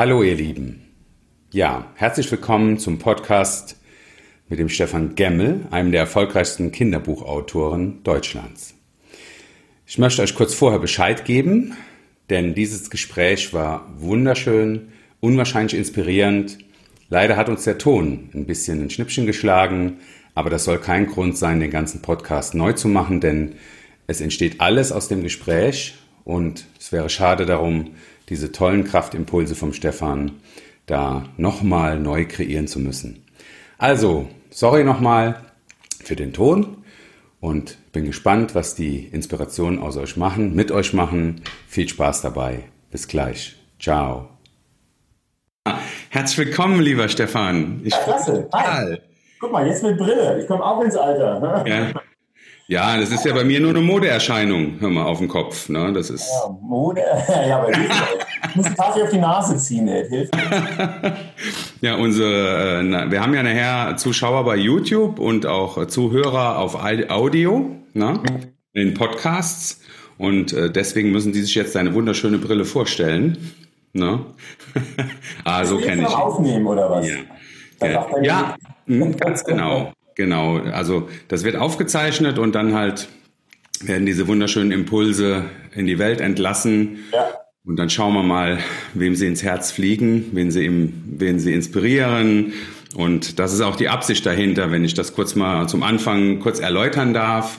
Hallo ihr Lieben. Ja, herzlich willkommen zum Podcast mit dem Stefan Gemmel, einem der erfolgreichsten Kinderbuchautoren Deutschlands. Ich möchte euch kurz vorher Bescheid geben, denn dieses Gespräch war wunderschön, unwahrscheinlich inspirierend. Leider hat uns der Ton ein bisschen ein Schnippchen geschlagen, aber das soll kein Grund sein, den ganzen Podcast neu zu machen, denn es entsteht alles aus dem Gespräch und es wäre schade darum, diese tollen Kraftimpulse vom Stefan da nochmal neu kreieren zu müssen. Also, sorry nochmal für den Ton und bin gespannt, was die Inspirationen aus euch machen, mit euch machen. Viel Spaß dabei. Bis gleich. Ciao. Herzlich willkommen, lieber Stefan. Ich ja, klasse. Hi. Guck mal, jetzt mit Brille. Ich komme auch ins Alter. Ne? Ja. Ja, das ist ja bei mir nur eine Modeerscheinung, hör mal, auf den Kopf. Ne? Das ist ja, Mode, ja, aber ich muss Kaffee auf die Nase ziehen, ey. hilft Ja, unsere, äh, wir haben ja nachher Zuschauer bei YouTube und auch Zuhörer auf Audio, ne? in den Podcasts. Und äh, deswegen müssen die sich jetzt deine wunderschöne Brille vorstellen. Ne? ah, so kenne ich. aufnehmen oder was? Ja, ja, ja hm, ganz genau. Genau, also das wird aufgezeichnet und dann halt werden diese wunderschönen Impulse in die Welt entlassen. Ja. Und dann schauen wir mal, wem sie ins Herz fliegen, wen sie, im, wen sie inspirieren. Und das ist auch die Absicht dahinter, wenn ich das kurz mal zum Anfang kurz erläutern darf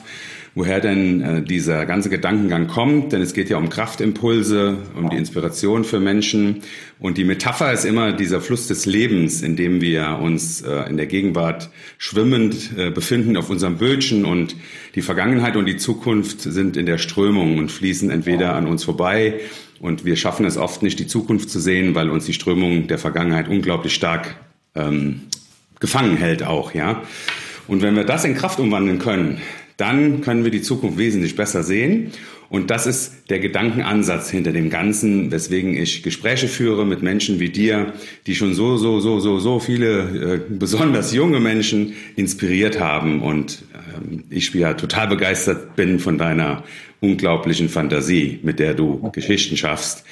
woher denn äh, dieser ganze Gedankengang kommt, denn es geht ja um Kraftimpulse, um die Inspiration für Menschen. Und die Metapher ist immer dieser Fluss des Lebens, in dem wir uns äh, in der Gegenwart schwimmend äh, befinden auf unserem Bötchen und die Vergangenheit und die Zukunft sind in der Strömung und fließen entweder an uns vorbei und wir schaffen es oft nicht, die Zukunft zu sehen, weil uns die Strömung der Vergangenheit unglaublich stark ähm, gefangen hält auch, ja. Und wenn wir das in Kraft umwandeln können, dann können wir die Zukunft wesentlich besser sehen. Und das ist der Gedankenansatz hinter dem Ganzen, weswegen ich Gespräche führe mit Menschen wie dir, die schon so, so, so, so, so viele, äh, besonders junge Menschen inspiriert haben. Und ähm, ich ja total begeistert bin von deiner unglaublichen Fantasie, mit der du okay. Geschichten schaffst,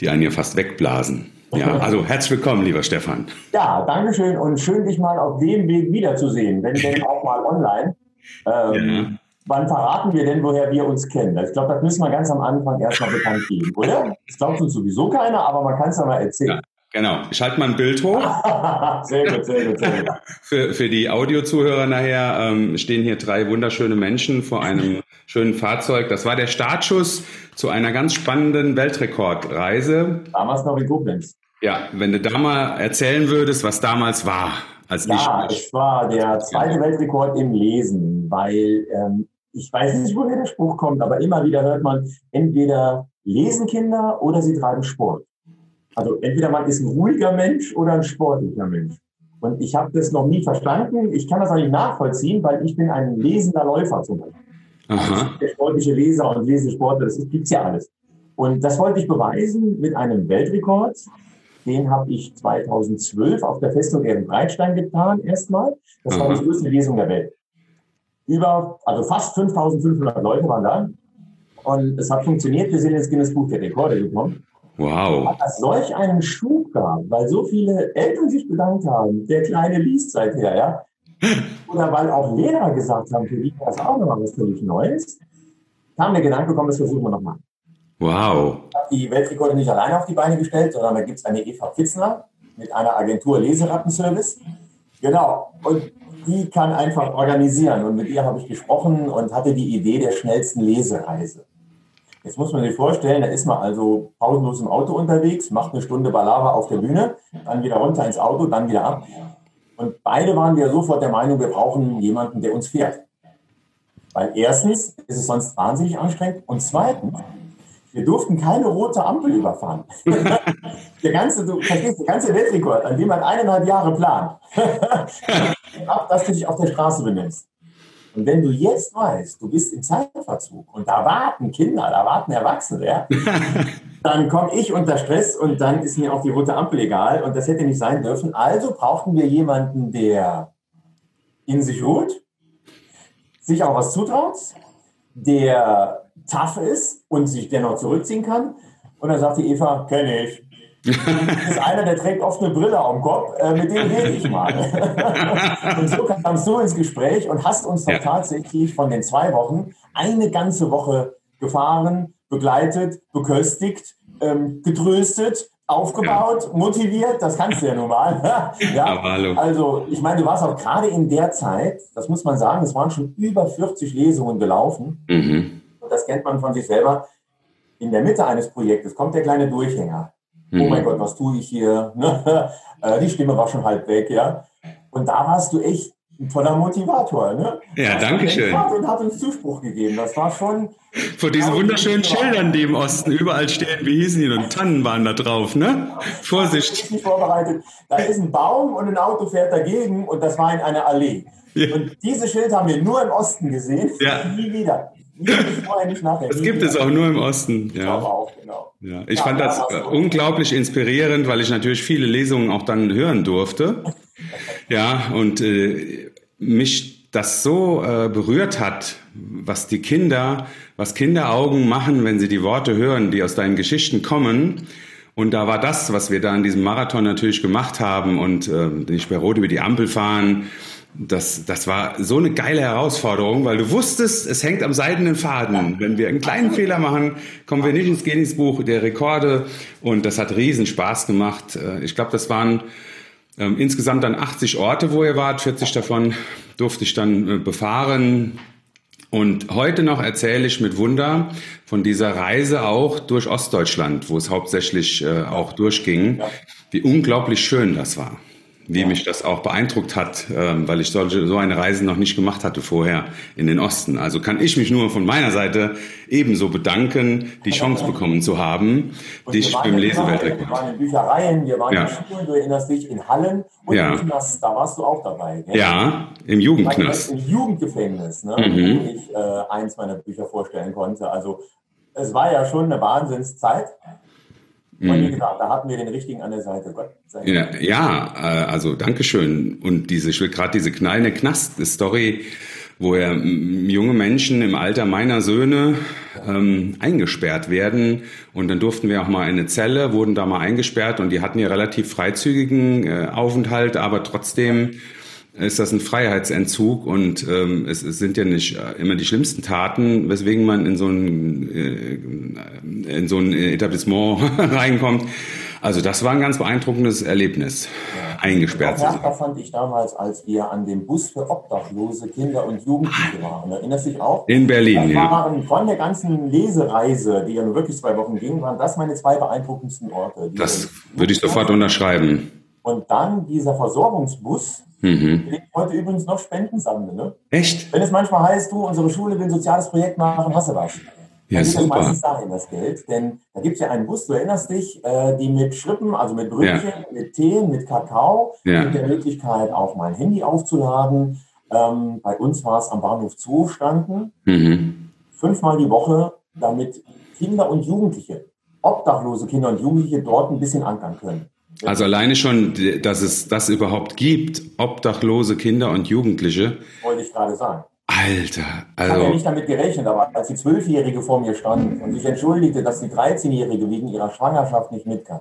die einen ja fast wegblasen. Ja, also herzlich willkommen, lieber Stefan. Ja, danke schön und schön, dich mal auf dem Weg wiederzusehen, wenn denn auch mal online. Ähm, ja. Wann verraten wir denn, woher wir uns kennen? Ich glaube, das müssen wir ganz am Anfang erstmal bekannt geben, oder? Das glaubt uns sowieso keiner, aber man kann es ja mal erzählen. Ja. Genau. Ich halte mal ein Bild hoch. sehr gut, sehr gut, sehr gut. Für, für die Audiozuhörer nachher ähm, stehen hier drei wunderschöne Menschen vor einem schönen Fahrzeug. Das war der Startschuss zu einer ganz spannenden Weltrekordreise. Damals noch in Koblenz. Ja, wenn du da mal erzählen würdest, was damals war. Als ja, ich, es war der zweite Weltrekord im Lesen, weil ähm, ich weiß nicht, woher der Spruch kommt, aber immer wieder hört man, entweder lesen Kinder oder sie treiben Sport. Also entweder man ist ein ruhiger Mensch oder ein sportlicher Mensch. Und ich habe das noch nie verstanden. Ich kann das auch nicht nachvollziehen, weil ich bin ein lesender Läufer zum Beispiel. Aha. Also der sportliche Leser und Lesesportler, das gibt's ja alles. Und das wollte ich beweisen mit einem Weltrekord. Den habe ich 2012 auf der Festung Ehrenbreitstein getan, erstmal. Das war die größte Lesung der Welt. Über, also fast 5500 Leute waren da. Und es hat funktioniert. Wir sind ins Guinness Buch der Rekorde gekommen. Wow. Hat das solch einen Schub gab, weil so viele Eltern sich bedankt haben. Der Kleine liest seither, ja. Oder weil auch Lehrer gesagt haben, für die das auch nochmal was völlig Neues. Kam der Gedanke, komm, das versuchen wir nochmal. Wow. Ich habe die Weltrekorde nicht alleine auf die Beine gestellt, sondern da gibt es eine Eva Pfitzner mit einer Agentur Leserattenservice. Genau. Und die kann einfach organisieren. Und mit ihr habe ich gesprochen und hatte die Idee der schnellsten Lesereise. Jetzt muss man sich vorstellen, da ist man also pausenlos im Auto unterwegs, macht eine Stunde Balava auf der Bühne, dann wieder runter ins Auto, dann wieder ab. Und beide waren wir sofort der Meinung, wir brauchen jemanden, der uns fährt. Weil erstens ist es sonst wahnsinnig anstrengend und zweitens wir durften keine rote Ampel überfahren. der ganze, du verstehst, der ganze Weltrekord, an dem man eineinhalb Jahre plant, ab, dass du dich auf der Straße benimmst. Und wenn du jetzt weißt, du bist im Zeitverzug und da warten Kinder, da warten Erwachsene, ja, dann komme ich unter Stress und dann ist mir auch die rote Ampel egal und das hätte nicht sein dürfen. Also brauchten wir jemanden, der in sich ruht, sich auch was zutraut, der tough ist und sich dennoch zurückziehen kann. Und dann sagte Eva, kenne ich. ist einer, der trägt oft eine Brille am Kopf, äh, mit dem rede ich mal. und so kamst du ins Gespräch und hast uns doch ja. tatsächlich von den zwei Wochen eine ganze Woche gefahren, begleitet, beköstigt, ähm, getröstet, aufgebaut, ja. motiviert, das kannst du ja nun mal. ja, also ich meine, du warst auch gerade in der Zeit, das muss man sagen, es waren schon über 40 Lesungen gelaufen. Mhm. Das kennt man von sich selber. In der Mitte eines Projektes kommt der kleine Durchhänger. Oh mhm. Oh mein Gott, was tue ich hier? Äh, die Stimme war schon halb weg, ja. Und da warst du echt ein toller Motivator, ne? Ja, danke schön. Und hat uns Zuspruch gegeben. Das war schon. Vor diesen wunderschönen Schildern, die im Osten überall stehen, wie hießen die und Tannen waren da drauf, ne? Vorsicht. Ich nicht vorbereitet. Da ist ein Baum und ein Auto fährt dagegen und das war in einer Allee. Ja. Und diese Schild haben wir nur im Osten gesehen. Ja. Nie wieder. Das gibt es auch nur im Osten. Ja. Ich auch, genau. Ja. Ich ja, fand das unglaublich inspirierend, weil ich natürlich viele Lesungen auch dann hören durfte. Ja, und äh, mich das so äh, berührt hat, was die Kinder, was Kinderaugen machen, wenn sie die Worte hören, die aus deinen Geschichten kommen. Und da war das, was wir da in diesem Marathon natürlich gemacht haben und äh, nicht bei Rot über die Ampel fahren. Das, das war so eine geile Herausforderung, weil du wusstest, es hängt am seidenen Faden. Wenn wir einen kleinen Fehler machen, kommen wir nicht ins Guinness-Buch der Rekorde. Und das hat riesen Spaß gemacht. Äh, ich glaube, das waren ähm, insgesamt dann 80 Orte, wo ihr wart, 40 davon durfte ich dann äh, befahren. Und heute noch erzähle ich mit Wunder von dieser Reise auch durch Ostdeutschland, wo es hauptsächlich äh, auch durchging, wie unglaublich schön das war wie mich das auch beeindruckt hat, ähm, weil ich solche, so eine Reise noch nicht gemacht hatte vorher in den Osten. Also kann ich mich nur von meiner Seite ebenso bedanken, die Chance bekommen zu haben, und dich beim Leseweltrekord. Wir waren in Büchereien, wir waren ja. in Schulen, du erinnerst dich, in Hallen und ja. im Knast, da warst du auch dabei. Gell? Ja, im Jugendknast. Im Jugendgefängnis, ne? Mhm. wo ich äh, eins meiner Bücher vorstellen konnte. Also es war ja schon eine Wahnsinnszeit. Und wie mhm. gesagt, da hatten wir den richtigen an der Seite. Gott sei Dank. Ja, ja äh, also Dankeschön. Und diese, ich will gerade diese knallende Knast-Story, wo ja junge Menschen im Alter meiner Söhne ähm, eingesperrt werden. Und dann durften wir auch mal in eine Zelle, wurden da mal eingesperrt und die hatten ja relativ freizügigen äh, Aufenthalt, aber trotzdem ist das ein Freiheitsentzug und ähm, es, es sind ja nicht äh, immer die schlimmsten Taten, weswegen man in so ein, äh, in so ein Etablissement reinkommt. Also das war ein ganz beeindruckendes Erlebnis, ja. eingesperrt zu sein. fand ich damals, als wir an dem Bus für obdachlose Kinder und Jugendliche waren. Erinnerst du dich auch? In Berlin, das ja. Waren von der ganzen Lesereise, die ja nur wirklich zwei Wochen ging, waren das meine zwei beeindruckendsten Orte. Das würde ich sofort unterschreiben. Und dann dieser Versorgungsbus, Mhm. heute übrigens noch Spenden sammeln. Ne? Echt? Wenn es manchmal heißt, du, unsere Schule will ein soziales Projekt machen, hast du was. Ja, dann geht super. das meistens dahin, das Geld. Denn da gibt es ja einen Bus, du erinnerst dich, äh, die mit Schrippen, also mit Brötchen, ja. mit Tee, mit Kakao, ja. mit der Möglichkeit auch mein Handy aufzuladen. Ähm, bei uns war es am Bahnhof Zoo standen. Mhm. Fünfmal die Woche, damit Kinder und Jugendliche, obdachlose Kinder und Jugendliche dort ein bisschen ankern können. Also alleine schon, dass es das überhaupt gibt, obdachlose Kinder und Jugendliche. Wollte ich gerade sagen. Alter, also. Ich habe ja nicht damit gerechnet, aber als die Zwölfjährige vor mir stand und sich entschuldigte, dass die 13-Jährige wegen ihrer Schwangerschaft nicht mit kann.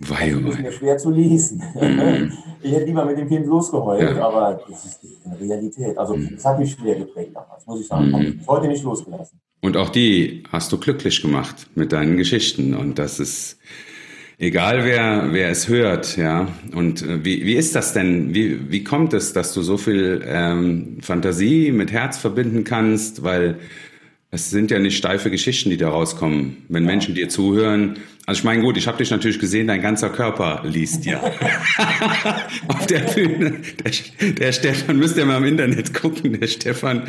Wei, das ist mir schwer zu lesen. Mhm. Ich hätte lieber mit dem Kind losgeheult, ja. aber das ist eine Realität. Also, mhm. das hat mich schwer geprägt damals, muss ich sagen. Habe ich heute nicht losgelassen. Und auch die hast du glücklich gemacht mit deinen Geschichten. Und das ist, Egal wer, wer es hört, ja. Und äh, wie, wie ist das denn? Wie, wie kommt es, dass du so viel ähm, Fantasie mit Herz verbinden kannst? Weil es sind ja nicht steife Geschichten, die da rauskommen. Wenn Menschen dir zuhören, also ich meine, gut, ich habe dich natürlich gesehen, dein ganzer Körper liest ja. Auf der Bühne. Der, der Stefan, müsst ihr mal im Internet gucken, der Stefan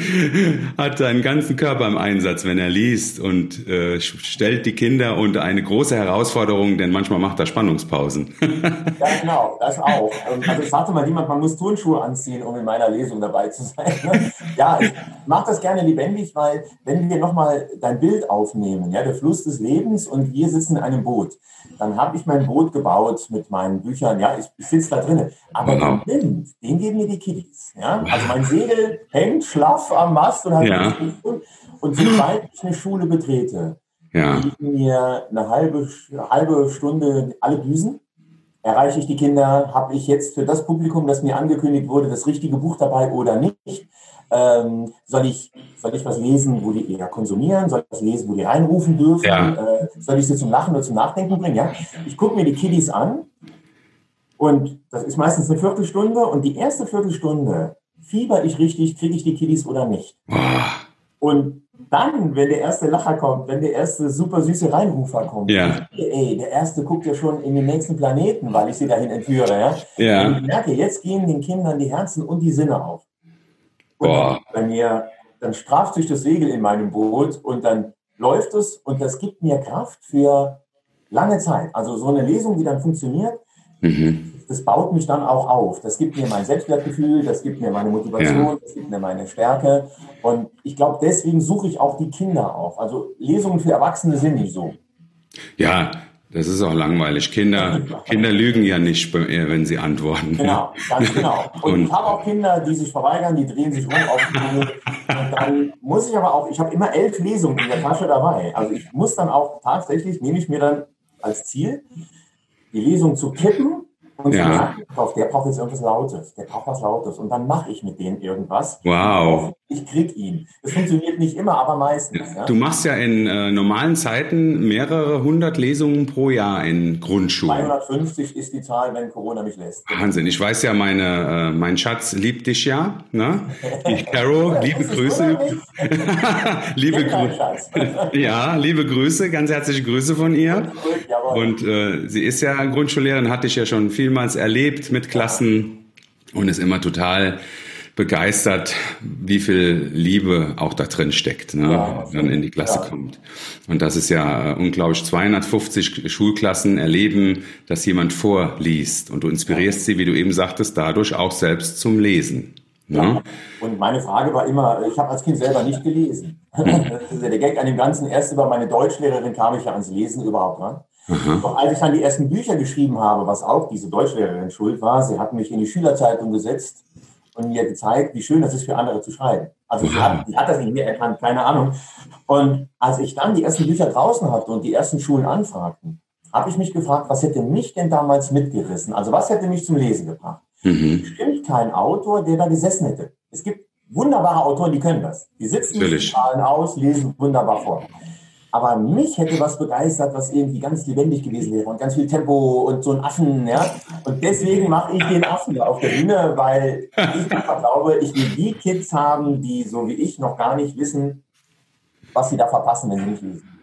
hat seinen ganzen Körper im Einsatz, wenn er liest und äh, stellt die Kinder unter eine große Herausforderung, denn manchmal macht er Spannungspausen. ja, genau, das auch. Also es sagte mal niemand, man muss Turnschuhe anziehen, um in meiner Lesung dabei zu sein. Ne? Ja, ich mache das gerne lebendig, weil wenn wir nochmal dein Bild aufnehmen, ja, der Fluss des Lebens und wir sitzen in einem Boot. Dann habe ich mein Boot gebaut mit meinen Büchern. Ja, ich, ich sitze da drin. Aber genau. den Wind, den geben mir die Kiddies. Ja? Also mein Segel hängt schlaff am Mast und hat ja. Und sobald ich eine Schule betrete, ja. geben mir eine halbe, halbe Stunde alle Düsen. Erreiche ich die Kinder? Habe ich jetzt für das Publikum, das mir angekündigt wurde, das richtige Buch dabei oder nicht? Ähm, soll, ich, soll ich was lesen, wo die eher konsumieren? Soll ich was lesen, wo die reinrufen dürfen? Ja. Äh, soll ich sie zum Lachen oder zum Nachdenken bringen? Ja? Ich gucke mir die Kiddies an und das ist meistens eine Viertelstunde und die erste Viertelstunde fieber ich richtig, kriege ich die Kiddies oder nicht. Und dann, wenn der erste Lacher kommt, wenn der erste super süße Reinrufer kommt, ja. ey, der erste guckt ja schon in den nächsten Planeten, weil ich sie dahin entführe. Ja? Ja. Und ich merke, jetzt gehen den Kindern die Herzen und die Sinne auf. Und Boah. bei mir, dann straft sich das Segel in meinem Boot und dann läuft es und das gibt mir Kraft für lange Zeit. Also so eine Lesung, die dann funktioniert, mhm das baut mich dann auch auf. Das gibt mir mein Selbstwertgefühl, das gibt mir meine Motivation, ja. das gibt mir meine Stärke. Und ich glaube, deswegen suche ich auch die Kinder auf. Also Lesungen für Erwachsene sind nicht so. Ja, das ist auch langweilig. Kinder, Kinder lügen ja nicht, wenn sie antworten. Genau, ganz genau. Und, und ich habe auch Kinder, die sich verweigern, die drehen sich um auf die Bühne. Und dann muss ich aber auch, ich habe immer elf Lesungen in der Tasche dabei. Also ich muss dann auch tatsächlich, nehme ich mir dann als Ziel, die Lesung zu kippen und ja. Drauf, der braucht jetzt irgendwas Lautes, der braucht was Lautes. Und dann mache ich mit denen irgendwas. Wow. Ich krieg ihn. Das funktioniert nicht immer, aber meistens. Ja. Du machst ja in äh, normalen Zeiten mehrere hundert Lesungen pro Jahr in Grundschulen. 250 ist die Zahl, wenn Corona mich lässt. Wahnsinn. Ich weiß ja, meine, äh, mein Schatz liebt dich ja. Ne? Die Caro, liebe Grüße. liebe Grüße. ja, liebe Grüße, ganz herzliche Grüße von ihr. Und äh, sie ist ja Grundschullehrerin, hatte ich ja schon vielmals erlebt mit Klassen und ist immer total begeistert, wie viel Liebe auch da drin steckt, ne, ja, dann in die Klasse ja. kommt. Und das ist ja äh, unglaublich. 250 Schulklassen erleben, dass jemand vorliest und du inspirierst ja. sie, wie du eben sagtest, dadurch auch selbst zum Lesen. Ne? Und meine Frage war immer, ich habe als Kind selber nicht gelesen. Hm. das ist ja der Gag an dem Ganzen. Erst über meine Deutschlehrerin kam ich ja ans Lesen überhaupt dran. Doch als ich dann die ersten Bücher geschrieben habe, was auch diese Deutschlehrerin schuld war, sie hat mich in die Schülerzeitung gesetzt und mir gezeigt, wie schön das ist für andere zu schreiben. Also sie hat, die hat das nicht mehr erkannt, keine Ahnung. Und als ich dann die ersten Bücher draußen hatte und die ersten Schulen anfragten, habe ich mich gefragt, was hätte mich denn damals mitgerissen? Also was hätte mich zum Lesen gebracht? Mhm. Bestimmt kein Autor, der da gesessen hätte. Es gibt wunderbare Autoren, die können das. Die sitzen, die Zahlen aus, lesen wunderbar vor. Aber mich hätte was begeistert, was irgendwie ganz lebendig gewesen wäre und ganz viel Tempo und so ein Affen, ja. Und deswegen mache ich den Affen auf der Bühne, weil ich einfach glaube, ich will die Kids haben, die so wie ich noch gar nicht wissen, was sie da verpassen, wenn sie nicht lesen.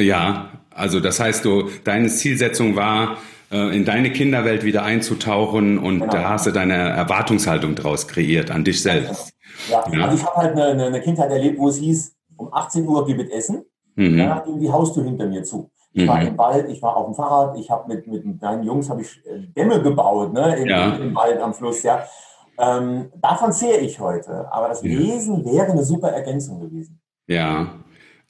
Ja, also das heißt, du, deine Zielsetzung war, äh, in deine Kinderwelt wieder einzutauchen und genau. da hast du deine Erwartungshaltung draus kreiert an dich selbst. Ja, ja. also ich habe halt eine, eine Kindheit erlebt, wo es hieß, um 18 Uhr gibt es Essen. Mhm. Danach ging die Haustür hinter mir zu. Ich mhm. war im Wald, ich war auf dem Fahrrad, ich habe mit, mit meinen Jungs habe ich äh, Dämme gebaut, ne, im, ja. im Wald am Fluss, ja. Ähm, davon sehe ich heute. Aber das Lesen wäre eine super Ergänzung gewesen. Ja.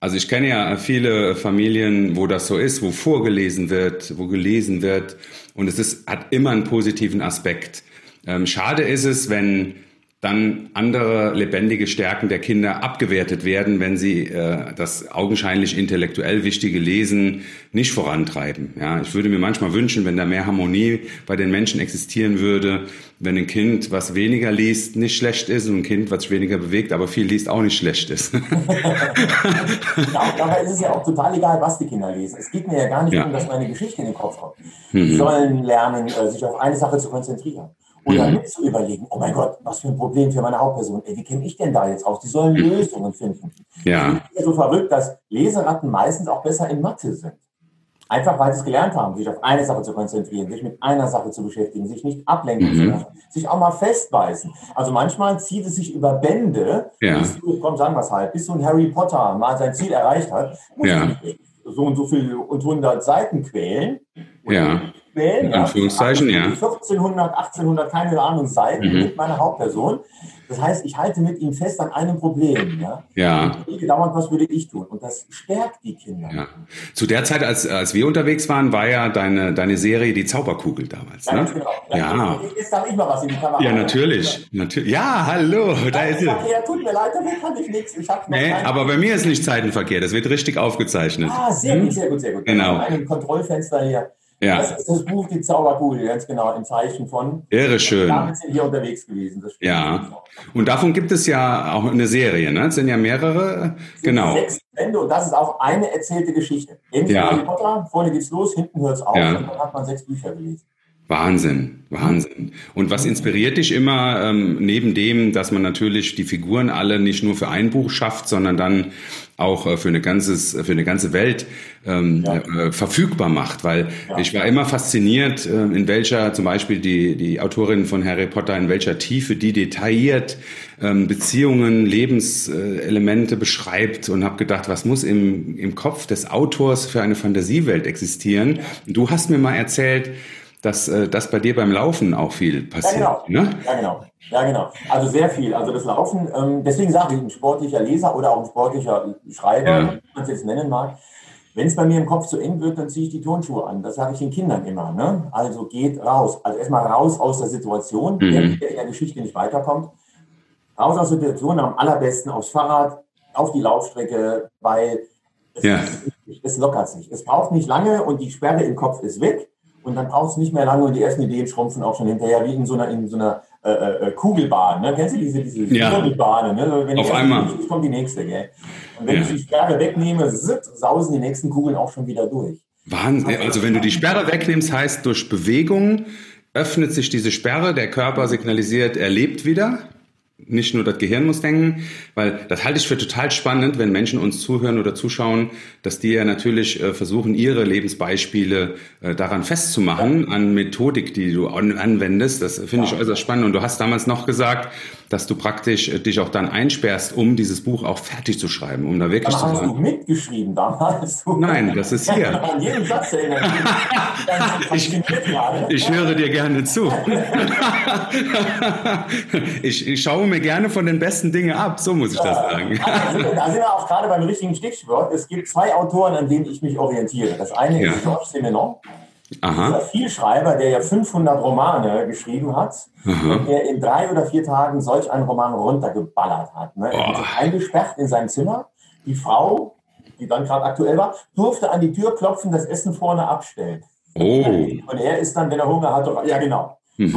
Also ich kenne ja viele Familien, wo das so ist, wo vorgelesen wird, wo gelesen wird. Und es ist, hat immer einen positiven Aspekt. Ähm, schade ist es, wenn dann andere lebendige Stärken der Kinder abgewertet werden, wenn sie äh, das augenscheinlich intellektuell wichtige Lesen nicht vorantreiben. Ja, ich würde mir manchmal wünschen, wenn da mehr Harmonie bei den Menschen existieren würde, wenn ein Kind, was weniger liest, nicht schlecht ist und ein Kind, was weniger bewegt, aber viel liest, auch nicht schlecht ist. dabei ist es ja auch total egal, was die Kinder lesen. Es geht mir ja gar nicht ja. um, dass meine Geschichte in den Kopf kommt. Mhm. Die sollen lernen, äh, sich auf eine Sache zu konzentrieren. Und dann überlegen, oh mein Gott, was für ein Problem für meine Hauptperson. Ey, wie kenne ich denn da jetzt aus? Die sollen mhm. Lösungen finden. Ja. Ich bin so verrückt, dass Leseratten meistens auch besser in Mathe sind. Einfach weil sie es gelernt haben, sich auf eine Sache zu konzentrieren, sich mit einer Sache zu beschäftigen, sich nicht ablenken mhm. zu lassen, sich auch mal festbeißen. Also manchmal zieht es sich über Bände, ja. bis du, komm, sagen wir es halt, bis so ein Harry Potter mal sein Ziel erreicht hat, muss ja. so und so viel und 100 Seiten quälen. Ja quälen. In Anführungszeichen, ja. 1400, 1800, keine Ahnung, Seiten mhm. mit meiner Hauptperson. Das heißt, ich halte mit ihm fest an einem Problem. Ja. ja. Dauernd, was würde ich tun? Und das stärkt die Kinder. Ja. Zu der Zeit, als, als wir unterwegs waren, war ja deine, deine Serie Die Zauberkugel damals. Ja, ne? genau. Ja. Jetzt darf ich mal was in die Kamera. Ja, natürlich. natürlich. Ja, hallo. Da ist es. Ja, tut mir leid, damit kann ich nichts. Ich nee, aber bei mir ist nicht Zeitenverkehr. Das wird richtig aufgezeichnet. Ah, sehr hm? gut, sehr gut, sehr gut. Genau. Ein Kontrollfenster hier. Ja. Das ist das Buch Die Zauberkugel, ganz genau, im Zeichen von. Irre schön. Damit sind wir unterwegs gewesen. ja. Und davon gibt es ja auch eine Serie, ne? Es sind ja mehrere. genau. Sechs Bände und das ist auch eine erzählte Geschichte. Hinten ja. Harry Potter, vorne geht's los, hinten hört's auf ja. und dann hat man sechs Bücher gelesen. Wahnsinn, Wahnsinn. Und was inspiriert dich immer, ähm, neben dem, dass man natürlich die Figuren alle nicht nur für ein Buch schafft, sondern dann auch äh, für eine ganzes, für eine ganze Welt ähm, ja. äh, verfügbar macht? Weil ja. ich war immer fasziniert, äh, in welcher zum Beispiel die die Autorin von Harry Potter, in welcher Tiefe die detailliert ähm, Beziehungen, Lebenselemente beschreibt und habe gedacht, was muss im im Kopf des Autors für eine Fantasiewelt existieren? Du hast mir mal erzählt dass äh, das bei dir beim Laufen auch viel passiert. Ja, genau. Ne? Ja, genau. Ja, genau. Also sehr viel. Also das Laufen, ähm, deswegen sage ich, ein sportlicher Leser oder auch ein sportlicher Schreiber, ja. wie man es jetzt nennen mag, wenn es bei mir im Kopf zu eng wird, dann ziehe ich die Turnschuhe an. Das sage ich den Kindern immer. Ne? Also geht raus. Also erstmal raus aus der Situation, mhm. der, in der Geschichte nicht weiterkommt. Raus aus der Situation, am allerbesten aufs Fahrrad, auf die Laufstrecke, weil es, ja. es, es lockert sich. Es braucht nicht lange und die Sperre im Kopf ist weg. Und dann brauchst du nicht mehr lange und die ersten Ideen schrumpfen auch schon hinterher, wie in so einer, in so einer äh, äh, Kugelbahn. Ne? Kennst du diese, diese ja. Kugelbahn? Ne? Wenn Auf einmal. Ist, kommt die nächste. Gell? Und wenn ja. ich die Sperre wegnehme, zip, sausen die nächsten Kugeln auch schon wieder durch. Wahnsinn. Also wenn du die Sperre wegnimmst, heißt durch Bewegung öffnet sich diese Sperre, der Körper signalisiert, er lebt wieder nicht nur das Gehirn muss denken, weil das halte ich für total spannend, wenn Menschen uns zuhören oder zuschauen, dass die ja natürlich äh, versuchen, ihre Lebensbeispiele äh, daran festzumachen, an Methodik, die du an, anwendest. Das finde ich äußerst spannend. Und du hast damals noch gesagt, dass du praktisch äh, dich auch dann einsperrst, um dieses Buch auch fertig zu schreiben, um da wirklich Aber zu sagen. Hast du mitgeschrieben damals? Nein, das ist hier. An jedem Satz erinnern. ich, ich höre dir gerne zu. ich, ich schaue mir gerne von den besten Dingen ab, so muss ich das sagen. da sind wir auch gerade beim richtigen Stichwort. Es gibt zwei Autoren, an denen ich mich orientiere. Das eine ja. ist Georges Simenon. Aha. Dieser Vielschreiber, der ja 500 Romane geschrieben hat, und der in drei oder vier Tagen solch einen Roman runtergeballert hat. Ne? Er hat eingesperrt in seinem Zimmer. Die Frau, die dann gerade aktuell war, durfte an die Tür klopfen, das Essen vorne abstellen. Oh. Und er ist dann, wenn er Hunger hatte, ja genau. Mhm.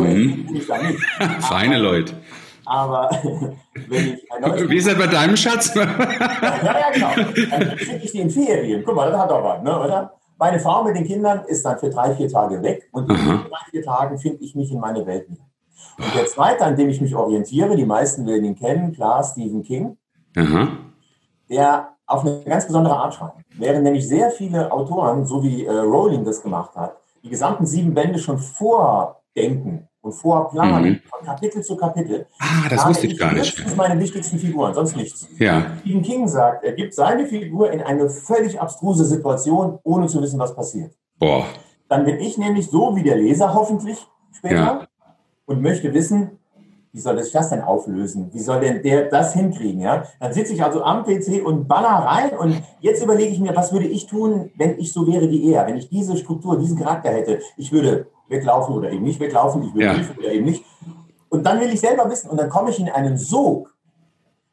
So ich da nicht. Feine Leute. Aber wenn ich ein neues Wie ist das bei deinem Schatz? ja, ja, genau. Dann schicke ich die in Ferien. Guck mal, das hat doch was, ne, oder? Meine Frau mit den Kindern ist dann für drei, vier Tage weg und in diesen drei, vier Tagen finde ich mich in meine Welt wieder. Und der zweite, an dem ich mich orientiere, die meisten werden ihn kennen, klar, Stephen King, Aha. der auf eine ganz besondere Art schreibt. Während nämlich sehr viele Autoren, so wie äh, Rowling das gemacht hat, die gesamten sieben Bände schon vordenken und vorplanen, mhm. von Kapitel zu Kapitel. Ah, das wusste ich, gar nicht. Das sind meine wichtigsten Figuren, sonst nichts. Ja. Stephen King sagt, er gibt seine Figur in eine völlig abstruse Situation, ohne zu wissen, was passiert. Boah. Dann bin ich nämlich so wie der Leser hoffentlich später, ja und möchte wissen, wie soll ich das denn auflösen? Wie soll denn der das hinkriegen? Ja? Dann sitze ich also am PC und baller rein und jetzt überlege ich mir, was würde ich tun, wenn ich so wäre wie er, wenn ich diese Struktur, diesen Charakter hätte. Ich würde weglaufen oder eben nicht weglaufen, ich würde ja. helfen oder eben nicht. Und dann will ich selber wissen und dann komme ich in einen Sog,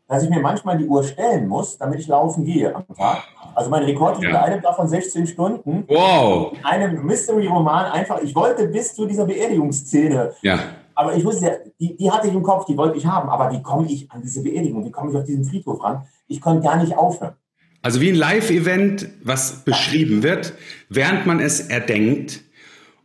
dass ich mir manchmal die Uhr stellen muss, damit ich laufen gehe am Tag. Also mein Rekord liegt ja. bei einem davon 16 Stunden. Wow. In einem Mystery-Roman einfach, ich wollte bis zu dieser Beerdigungsszene ja aber ich wusste ja, die, die hatte ich im Kopf, die wollte ich haben. Aber wie komme ich an diese Beerdigung? Wie komme ich auf diesen Friedhof ran? Ich konnte gar nicht aufhören. Also wie ein Live-Event, was beschrieben wird, während man es erdenkt.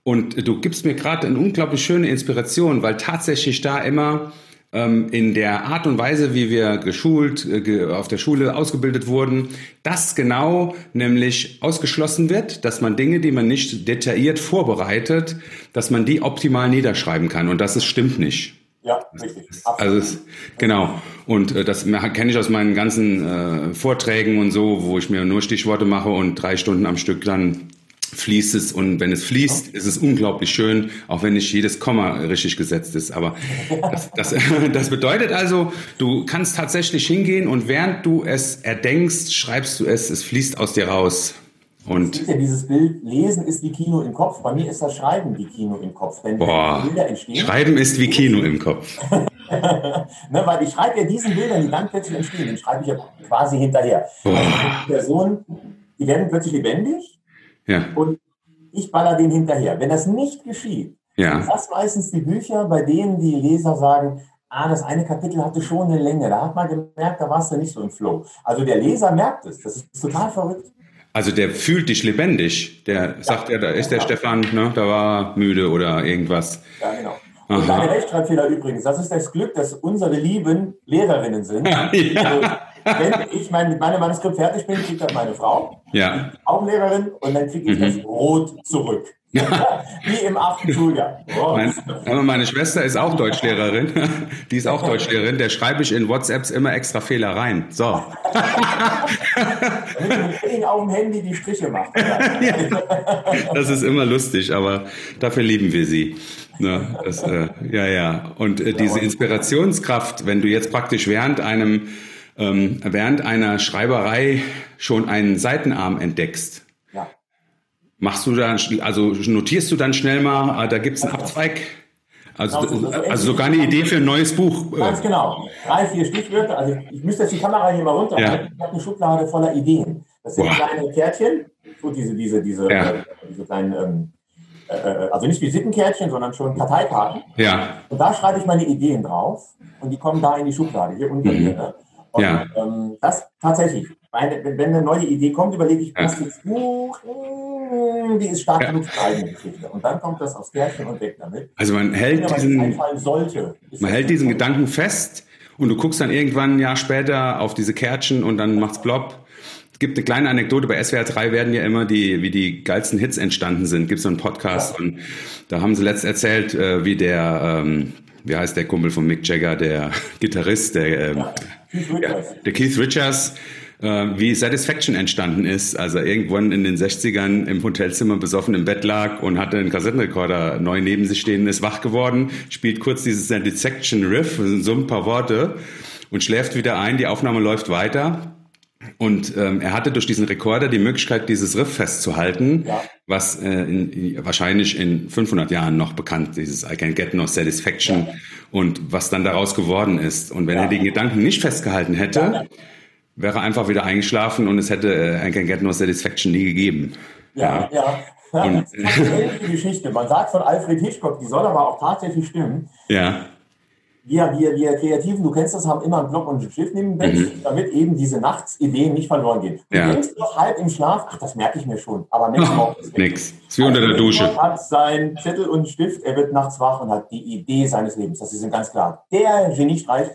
Und du gibst mir gerade eine unglaublich schöne Inspiration, weil tatsächlich da immer ähm, in der Art und Weise, wie wir geschult, äh, auf der Schule ausgebildet wurden, das genau nämlich ausgeschlossen wird, dass man Dinge, die man nicht detailliert vorbereitet, dass man die optimal niederschreiben kann. Und das ist, stimmt nicht. Ja, richtig. Also es, genau. Und äh, das kenne ich aus meinen ganzen äh, Vorträgen und so, wo ich mir nur Stichworte mache und drei Stunden am Stück dann fließt es und wenn es fließt, ist es unglaublich schön, auch wenn nicht jedes Komma richtig gesetzt ist. Aber das, das, das bedeutet also, du kannst tatsächlich hingehen und während du es erdenkst, schreibst du es, es fließt aus dir raus. Und ja dieses Bild, Lesen ist wie Kino im Kopf. Bei mir ist das Schreiben wie Kino im Kopf. Wenn Boah, Bilder entstehen, Schreiben ist wie Kino im Kopf. ne, weil ich schreibe ja diesen Bildern, die dann plötzlich entstehen, den schreibe ich ja quasi hinterher. Boah. Also die Personen, die werden plötzlich lebendig ja. und ich baller den hinterher. Wenn das nicht geschieht, ja. sind das meistens die Bücher, bei denen die Leser sagen, ah, das eine Kapitel hatte schon eine Länge. Da hat man gemerkt, da warst du nicht so im Flow. Also der Leser merkt es. Das ist total verrückt. Also der fühlt dich lebendig. Der ja, sagt ja, da ist der Stefan, ne, da war müde oder irgendwas. Ja, genau. Und deine Rechtschreibfehler übrigens, das ist das Glück, dass unsere lieben Lehrerinnen sind. Ja. Also, wenn ich mein, mit meinem Manuskript fertig bin, kriegt dann meine Frau, ja. auch Lehrerin, und dann kriege ich mhm. das Rot zurück. Ja. Wie im achten Schuljahr. Oh. Mein, meine Schwester ist auch Deutschlehrerin. Die ist auch Deutschlehrerin. Der schreibe ich in WhatsApps immer extra Fehler rein. So. Damit auf dem Handy die Striche macht. das ist immer lustig, aber dafür lieben wir sie. Ne, das, äh, ja, ja. Und äh, diese Inspirationskraft, wenn du jetzt praktisch während einem ähm, während einer Schreiberei schon einen Seitenarm entdeckst, Machst du dann, also notierst du dann schnell mal, ah, da gibt es einen Abzweig? Also, also, also sogar eine Idee für ein neues Buch. Ganz genau. Drei, vier Stichwörter. Also ich müsste jetzt die Kamera hier mal runterhalten. Ja. Ich habe eine Schublade voller Ideen. Das sind Boah. kleine Kärtchen, so diese, diese, diese, ja. äh, diese kleinen, ähm, äh, äh, also nicht Visitenkärtchen, sondern schon Karteikarten. Ja. Und da schreibe ich meine Ideen drauf und die kommen da in die Schublade, hier unter mhm. mir. Ne? Und, ja. ähm, das tatsächlich. Meine, wenn, wenn, eine neue Idee kommt, überlege ich, was ja. Buch, mh, die ist stark genug für eigene Geschichte. Und dann kommt das aufs Kärtchen und weg damit. Also man hält ja, diesen, sollte, man hält diesen Gedanken fest und du guckst dann irgendwann ein Jahr später auf diese Kärtchen und dann macht's plopp. Es gibt eine kleine Anekdote, bei SWR 3 werden ja immer die, wie die geilsten Hits entstanden sind. Gibt so einen Podcast ja. und da haben sie letzt erzählt, äh, wie der, ähm, wie heißt der Kumpel von Mick Jagger, der Gitarrist, der, ähm, ja. Ja, der Keith Richards, äh, wie Satisfaction entstanden ist. Also irgendwann in den 60ern im Hotelzimmer besoffen im Bett lag und hatte einen Kassettenrekorder neu neben sich stehen, ist wach geworden, spielt kurz dieses Satisfaction Riff, so ein paar Worte und schläft wieder ein, die Aufnahme läuft weiter. Und ähm, er hatte durch diesen Rekorder die Möglichkeit, dieses Riff festzuhalten, ja. was äh, in, wahrscheinlich in 500 Jahren noch bekannt, dieses I can get no satisfaction ja. und was dann daraus geworden ist. Und wenn ja. er den Gedanken nicht festgehalten hätte, wäre einfach wieder eingeschlafen und es hätte äh, I can get no satisfaction nie gegeben. Ja, ja. ja. Und, das ist eine Geschichte. Man sagt von Alfred Hitchcock, die soll aber auch tatsächlich stimmen. Ja wir, wir, wir Kreativen, du kennst das, haben immer einen Block und einen Stift neben dem mhm. damit eben diese Nachtsideen nicht verloren gehen. Du ja. denkst doch halb im Schlaf, ach, das merke ich mir schon, aber merkst oh, Nix. Ist wie unter der also, Dusche. Er hat seinen Zettel und Stift, er wird nachts wach und hat die Idee seines Lebens. Das ist ihm ganz klar. Der Geniestreich,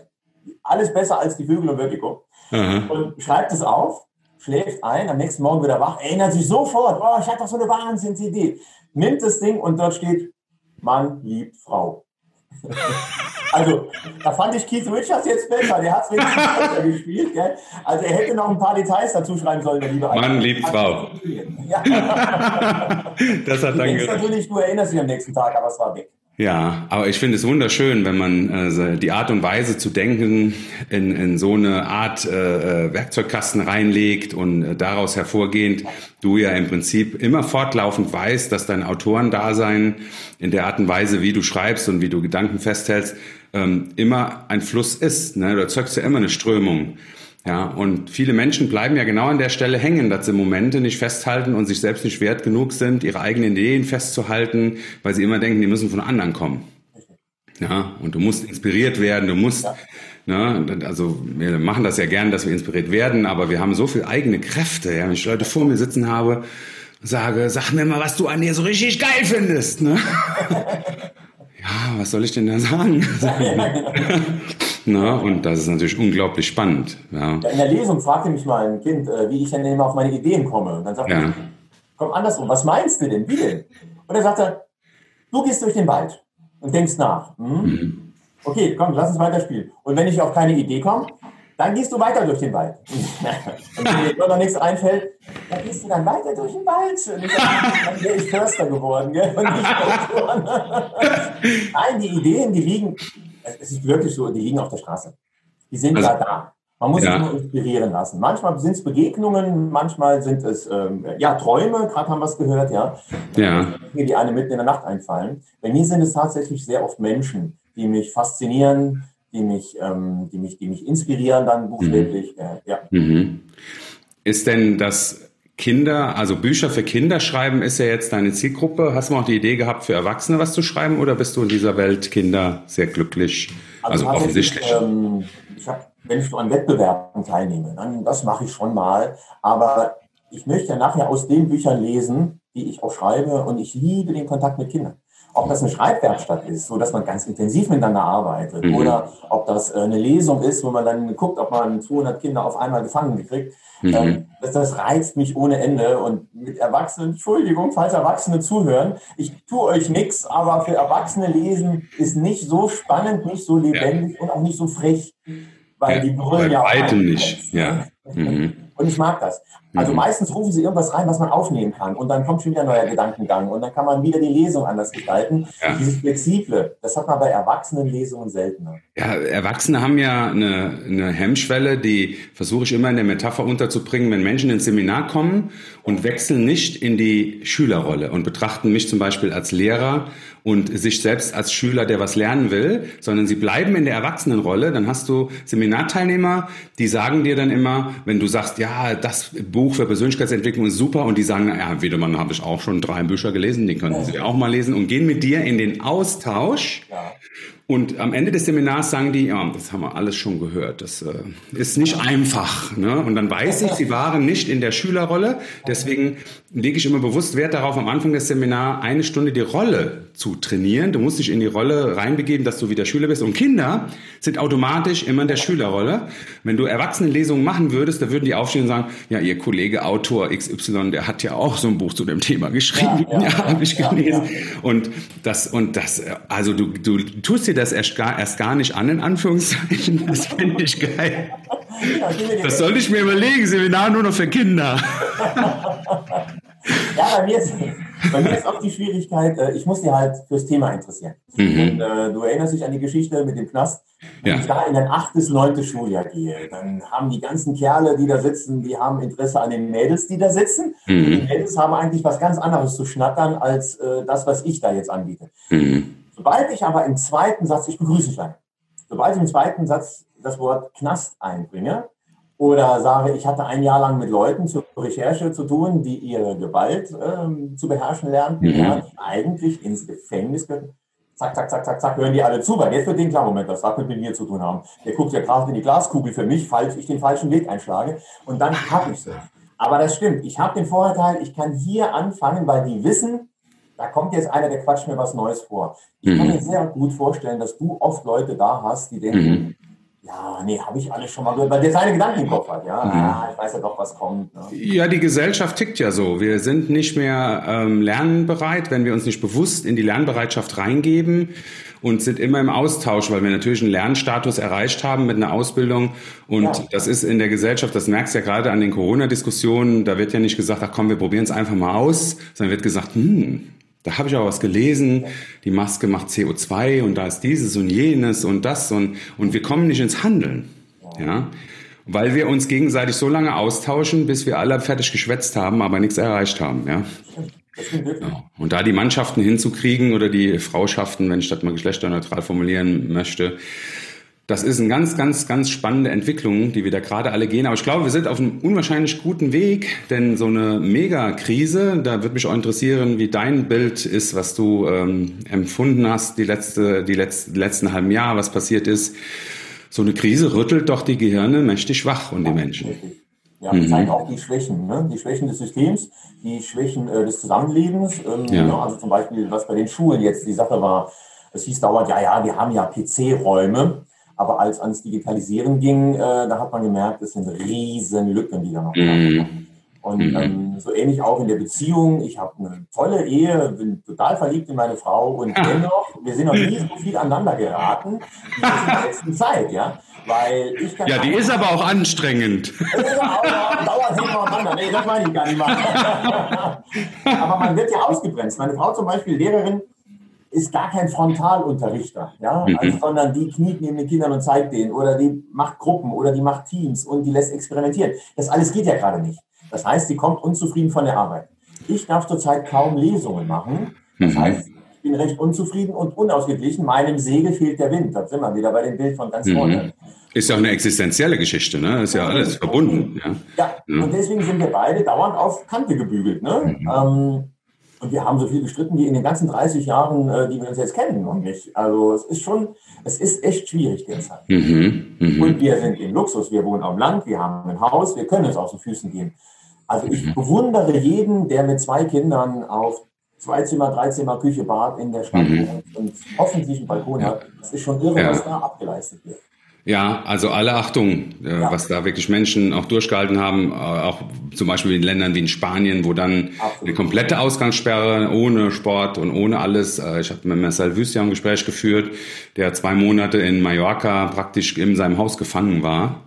alles besser als die Vögel und Vertigo. Mhm. Und schreibt es auf, schläft ein, am nächsten Morgen wieder wach, erinnert sich sofort, oh, ich hatte doch so eine Wahnsinnsidee. Nimmt das Ding und dort steht, Mann liebt Frau. Also, da fand ich Keith Richards jetzt besser. Der hat es wenigstens gespielt. Gell? Also, er hätte noch ein paar Details dazu schreiben sollen, der liebe Mann liebt Frau. Ja. das hat dann du erinnerst dich am nächsten Tag, aber es war weg. Ja, aber ich finde es wunderschön, wenn man äh, die Art und Weise zu denken in, in so eine Art äh, äh, Werkzeugkasten reinlegt und äh, daraus hervorgehend du ja im Prinzip immer fortlaufend weißt, dass dein Autorendasein in der Art und Weise, wie du schreibst und wie du Gedanken festhältst, ähm, immer ein Fluss ist. Ne? Du erzeugst ja immer eine Strömung. Ja, und viele Menschen bleiben ja genau an der Stelle hängen, dass sie Momente nicht festhalten und sich selbst nicht wert genug sind, ihre eigenen Ideen festzuhalten, weil sie immer denken, die müssen von anderen kommen. Ja, und du musst inspiriert werden, du musst, ja. ne, also wir machen das ja gern, dass wir inspiriert werden, aber wir haben so viel eigene Kräfte. Ja, wenn ich Leute vor mir sitzen habe, sage, sag mir mal, was du an dir so richtig geil findest. Ne? ja, was soll ich denn da sagen? Na, und das ist natürlich unglaublich spannend. Ja. In der Lesung fragte mich mal ein Kind, äh, wie ich denn immer auf meine Ideen komme. Und dann sagte ja. ich, komm andersrum, was meinst du denn? Wie denn? Und er sagte, du gehst durch den Wald und denkst nach. Hm? Mhm. Okay, komm, lass uns weiterspielen. Und wenn ich auf keine Idee komme, dann gehst du weiter durch den Wald. Und wenn dir noch nichts einfällt, dann gehst du dann weiter durch den Wald. Und dann wäre ich Förster geworden, gell? Und nicht Nein, die Ideen, die liegen, es ist wirklich so, die liegen auf der Straße. Die sind also, ja da. Man muss ja. sich nur inspirieren lassen. Manchmal sind es Begegnungen, manchmal sind es ähm, ja, Träume, gerade haben wir es gehört, ja. ja. Die eine mitten in der Nacht einfallen. Bei mir sind es tatsächlich sehr oft Menschen, die mich faszinieren, die mich, ähm, die mich, die mich inspirieren dann buchstäblich. Mhm. Äh, ja. Mhm. Ist denn das Kinder, also Bücher für Kinder schreiben, ist ja jetzt deine Zielgruppe. Hast du auch die Idee gehabt, für Erwachsene was zu schreiben oder bist du in dieser Welt Kinder sehr glücklich? Also, also offensichtlich. Ähm, ich hab, wenn ich an Wettbewerben teilnehme, dann das mache ich schon mal. Aber ich möchte nachher aus den Büchern lesen, die ich auch schreibe und ich liebe den Kontakt mit Kindern ob das eine Schreibwerkstatt ist, so dass man ganz intensiv miteinander arbeitet, mhm. oder ob das äh, eine Lesung ist, wo man dann guckt, ob man 200 Kinder auf einmal gefangen kriegt. Mhm. Ähm, das, das, reizt mich ohne Ende. Und mit Erwachsenen, Entschuldigung, falls Erwachsene zuhören, ich tue euch nichts, aber für Erwachsene lesen ist nicht so spannend, nicht so lebendig ja. und auch nicht so frech, weil ja, die brüllen ja auch. nicht, ja. Mhm. Und ich mag das. Also mhm. meistens rufen sie irgendwas rein, was man aufnehmen kann. Und dann kommt schon wieder ein neuer Gedankengang. Und dann kann man wieder die Lesung anders gestalten. Ja. Dieses Flexible, das hat man bei Erwachsenenlesungen seltener. Ja, Erwachsene haben ja eine, eine Hemmschwelle, die versuche ich immer in der Metapher unterzubringen, wenn Menschen ins Seminar kommen und wechseln nicht in die Schülerrolle und betrachten mich zum Beispiel als Lehrer und sich selbst als Schüler, der was lernen will, sondern sie bleiben in der Erwachsenenrolle. Dann hast du Seminarteilnehmer, die sagen dir dann immer, wenn du sagst, ja, das Buch für Persönlichkeitsentwicklung ist super und die sagen, ja, Wiedemann habe ich auch schon drei Bücher gelesen, den können Sie auch mal lesen und gehen mit dir in den Austausch. Ja. Und am Ende des Seminars sagen die, ja, das haben wir alles schon gehört. Das äh, ist nicht einfach. Ne? Und dann weiß ich, sie waren nicht in der Schülerrolle. Deswegen lege ich immer bewusst Wert darauf, am Anfang des Seminars eine Stunde die Rolle zu trainieren. Du musst dich in die Rolle reinbegeben, dass du wieder Schüler bist. Und Kinder sind automatisch immer in der Schülerrolle. Wenn du Erwachsenenlesungen machen würdest, da würden die aufstehen und sagen, ja, ihr Kollege Autor XY, der hat ja auch so ein Buch zu dem Thema geschrieben. Ja, ja, ja habe ich gelesen. Und das, und das, also du, du tust dir das erst gar, erst gar nicht an, in Anführungszeichen. Das finde ich geil. Das sollte ich mir überlegen, Seminar nur noch für Kinder. Ja, bei mir, ist, bei mir ist auch die Schwierigkeit, äh, ich muss dich halt fürs Thema interessieren. Mhm. Und äh, du erinnerst dich an die Geschichte mit dem Knast. Wenn ja. ich da in ein achtes, neuntes Schuljahr gehe, dann haben die ganzen Kerle, die da sitzen, die haben Interesse an den Mädels, die da sitzen. Mhm. Und die Mädels haben eigentlich was ganz anderes zu schnattern, als äh, das, was ich da jetzt anbiete. Mhm. Sobald ich aber im zweiten Satz, ich begrüße dich lang, sobald ich im zweiten Satz das Wort Knast einbringe, oder sage, ich hatte ein Jahr lang mit Leuten zur Recherche zu tun, die ihre Gewalt ähm, zu beherrschen lernten, mhm. ja, die eigentlich ins Gefängnis gehören. Zack, zack, zack, zack, zack, hören die alle zu, weil jetzt wird den klar, Moment, das hat mit mir zu tun haben. Der guckt ja gerade in die Glaskugel für mich, falls ich den falschen Weg einschlage. Und dann habe ich sie. Aber das stimmt. Ich habe den Vorteil, ich kann hier anfangen, weil die wissen, da kommt jetzt einer, der quatscht mir was Neues vor. Ich mhm. kann mir sehr gut vorstellen, dass du oft Leute da hast, die denken, mhm ja, nee, habe ich alles schon mal gehört, weil der seine Gedanken im Kopf hat. Ja, mhm. ah, ich weiß ja doch, was kommt. Ne? Ja, die Gesellschaft tickt ja so. Wir sind nicht mehr ähm, lernbereit, wenn wir uns nicht bewusst in die Lernbereitschaft reingeben und sind immer im Austausch, weil wir natürlich einen Lernstatus erreicht haben mit einer Ausbildung. Und ja. das ist in der Gesellschaft, das merkst du ja gerade an den Corona-Diskussionen, da wird ja nicht gesagt, ach komm, wir probieren es einfach mal aus, sondern wird gesagt, hm, da habe ich auch was gelesen, die Maske macht CO2 und da ist dieses und jenes und das und, und wir kommen nicht ins Handeln. Ja? Weil wir uns gegenseitig so lange austauschen, bis wir alle fertig geschwätzt haben, aber nichts erreicht haben. Ja? Ja. Und da die Mannschaften hinzukriegen oder die Frauschaften, wenn ich das mal geschlechterneutral formulieren möchte, das ist eine ganz, ganz, ganz spannende Entwicklung, die wir da gerade alle gehen. Aber ich glaube, wir sind auf einem unwahrscheinlich guten Weg, denn so eine Megakrise, da würde mich auch interessieren, wie dein Bild ist, was du ähm, empfunden hast, die letzte, die letzte, die letzten halben Jahre, was passiert ist. So eine Krise rüttelt doch die Gehirne mächtig wach und die Menschen. Ja, mhm. zeigt auch die Schwächen, ne? die Schwächen des Systems, die Schwächen äh, des Zusammenlebens. Ähm, ja. ja. also zum Beispiel, was bei den Schulen jetzt die Sache war, es hieß dauernd, ja, ja, wir haben ja PC-Räume. Aber als ans Digitalisieren ging, äh, da hat man gemerkt, es sind riesen Lücken, die da noch mhm. Und mhm. ähm, so ähnlich auch in der Beziehung. Ich habe eine tolle Ehe, bin total verliebt in meine Frau und dennoch, wir sind noch nie so viel aneinander geraten wie in der letzten Zeit, ja. Weil ich ja, die ist aber auch anstrengend. Dauert hintereinander. Nee, das meine ich gar nicht mal. aber man wird ja ausgebremst. Meine Frau zum Beispiel, Lehrerin, ist gar kein Frontalunterrichter, ja, mhm. also, sondern die kniet neben den Kindern und zeigt denen oder die macht Gruppen oder die macht Teams und die lässt experimentieren. Das alles geht ja gerade nicht. Das heißt, sie kommt unzufrieden von der Arbeit. Ich darf zurzeit kaum Lesungen machen. Das mhm. heißt, ich bin recht unzufrieden und unausgeglichen. Meinem Segel fehlt der Wind. Da sind wir wieder bei dem Bild von ganz mhm. vorne. Ist ja auch eine existenzielle Geschichte, ne? Ist ja alles verbunden. Ja, ja. ja. und deswegen sind wir beide dauernd auf Kante gebügelt. Ne? Mhm. Ähm, und wir haben so viel gestritten wie in den ganzen 30 Jahren, äh, die wir uns jetzt kennen, noch nicht. Also es ist schon, es ist echt schwierig derzeit. Mhm, mh. Und wir sind im Luxus, wir wohnen am Land, wir haben ein Haus, wir können es auf den Füßen gehen. Also ich mhm. bewundere jeden, der mit zwei Kindern auf zwei Zimmer, drei Zimmer, Küche, Bad in der Stadt mhm. und hoffentlich einen Balkon ja. hat. Das ist schon irre, ja. was da abgeleistet wird. Ja, also alle Achtung, äh, ja. was da wirklich Menschen auch durchgehalten haben, äh, auch zum Beispiel in Ländern wie in Spanien, wo dann Absolut. eine komplette Ausgangssperre ohne Sport und ohne alles. Äh, ich habe mit Marcel Wüst ja ein Gespräch geführt, der zwei Monate in Mallorca praktisch in seinem Haus gefangen war.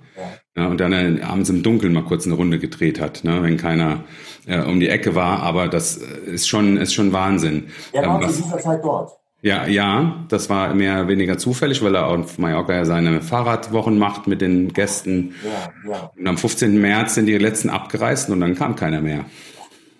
Ja, und dann abends im Dunkeln mal kurz eine Runde gedreht hat, ne, wenn keiner äh, um die Ecke war. Aber das ist schon, ist schon Wahnsinn. Er war ähm, zu dieser Zeit dort. Ja, ja, das war mehr oder weniger zufällig, weil er auf Mallorca ja seine Fahrradwochen macht mit den Gästen. Ja, ja. Und am 15. März sind die letzten abgereist und dann kam keiner mehr.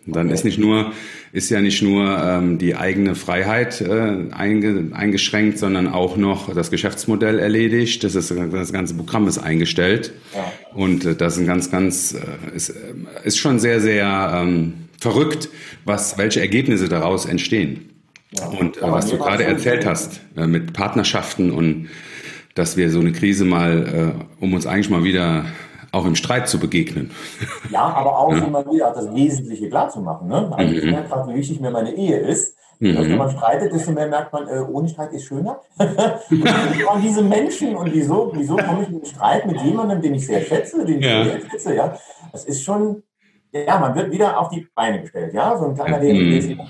Und dann okay. ist nicht nur, ist ja nicht nur ähm, die eigene Freiheit äh, einge, eingeschränkt, sondern auch noch das Geschäftsmodell erledigt. Das, ist, das ganze Programm ist eingestellt. Ja. Und äh, das ist ein ganz, ganz, äh, ist, äh, ist schon sehr, sehr ähm, verrückt, was, welche Ergebnisse daraus entstehen. Und äh, was du gerade erzählt hast äh, mit Partnerschaften und dass wir so eine Krise mal, äh, um uns eigentlich mal wieder auch im Streit zu begegnen. Ja, aber auch ja. immer wieder das Wesentliche klar zu machen. Ne? Also mhm. ich merke gerade, wie wichtig mir meine Ehe ist. Mhm. Wenn man streitet, desto mehr merkt man, äh, ohne Streit ist schöner. und diese Menschen und wieso, wieso komme ich in einen Streit mit jemandem, den ich sehr schätze, den ich ja. sehr schätze, ja. Das ist schon, ja, man wird wieder auf die Beine gestellt, ja. So ein kleiner mhm.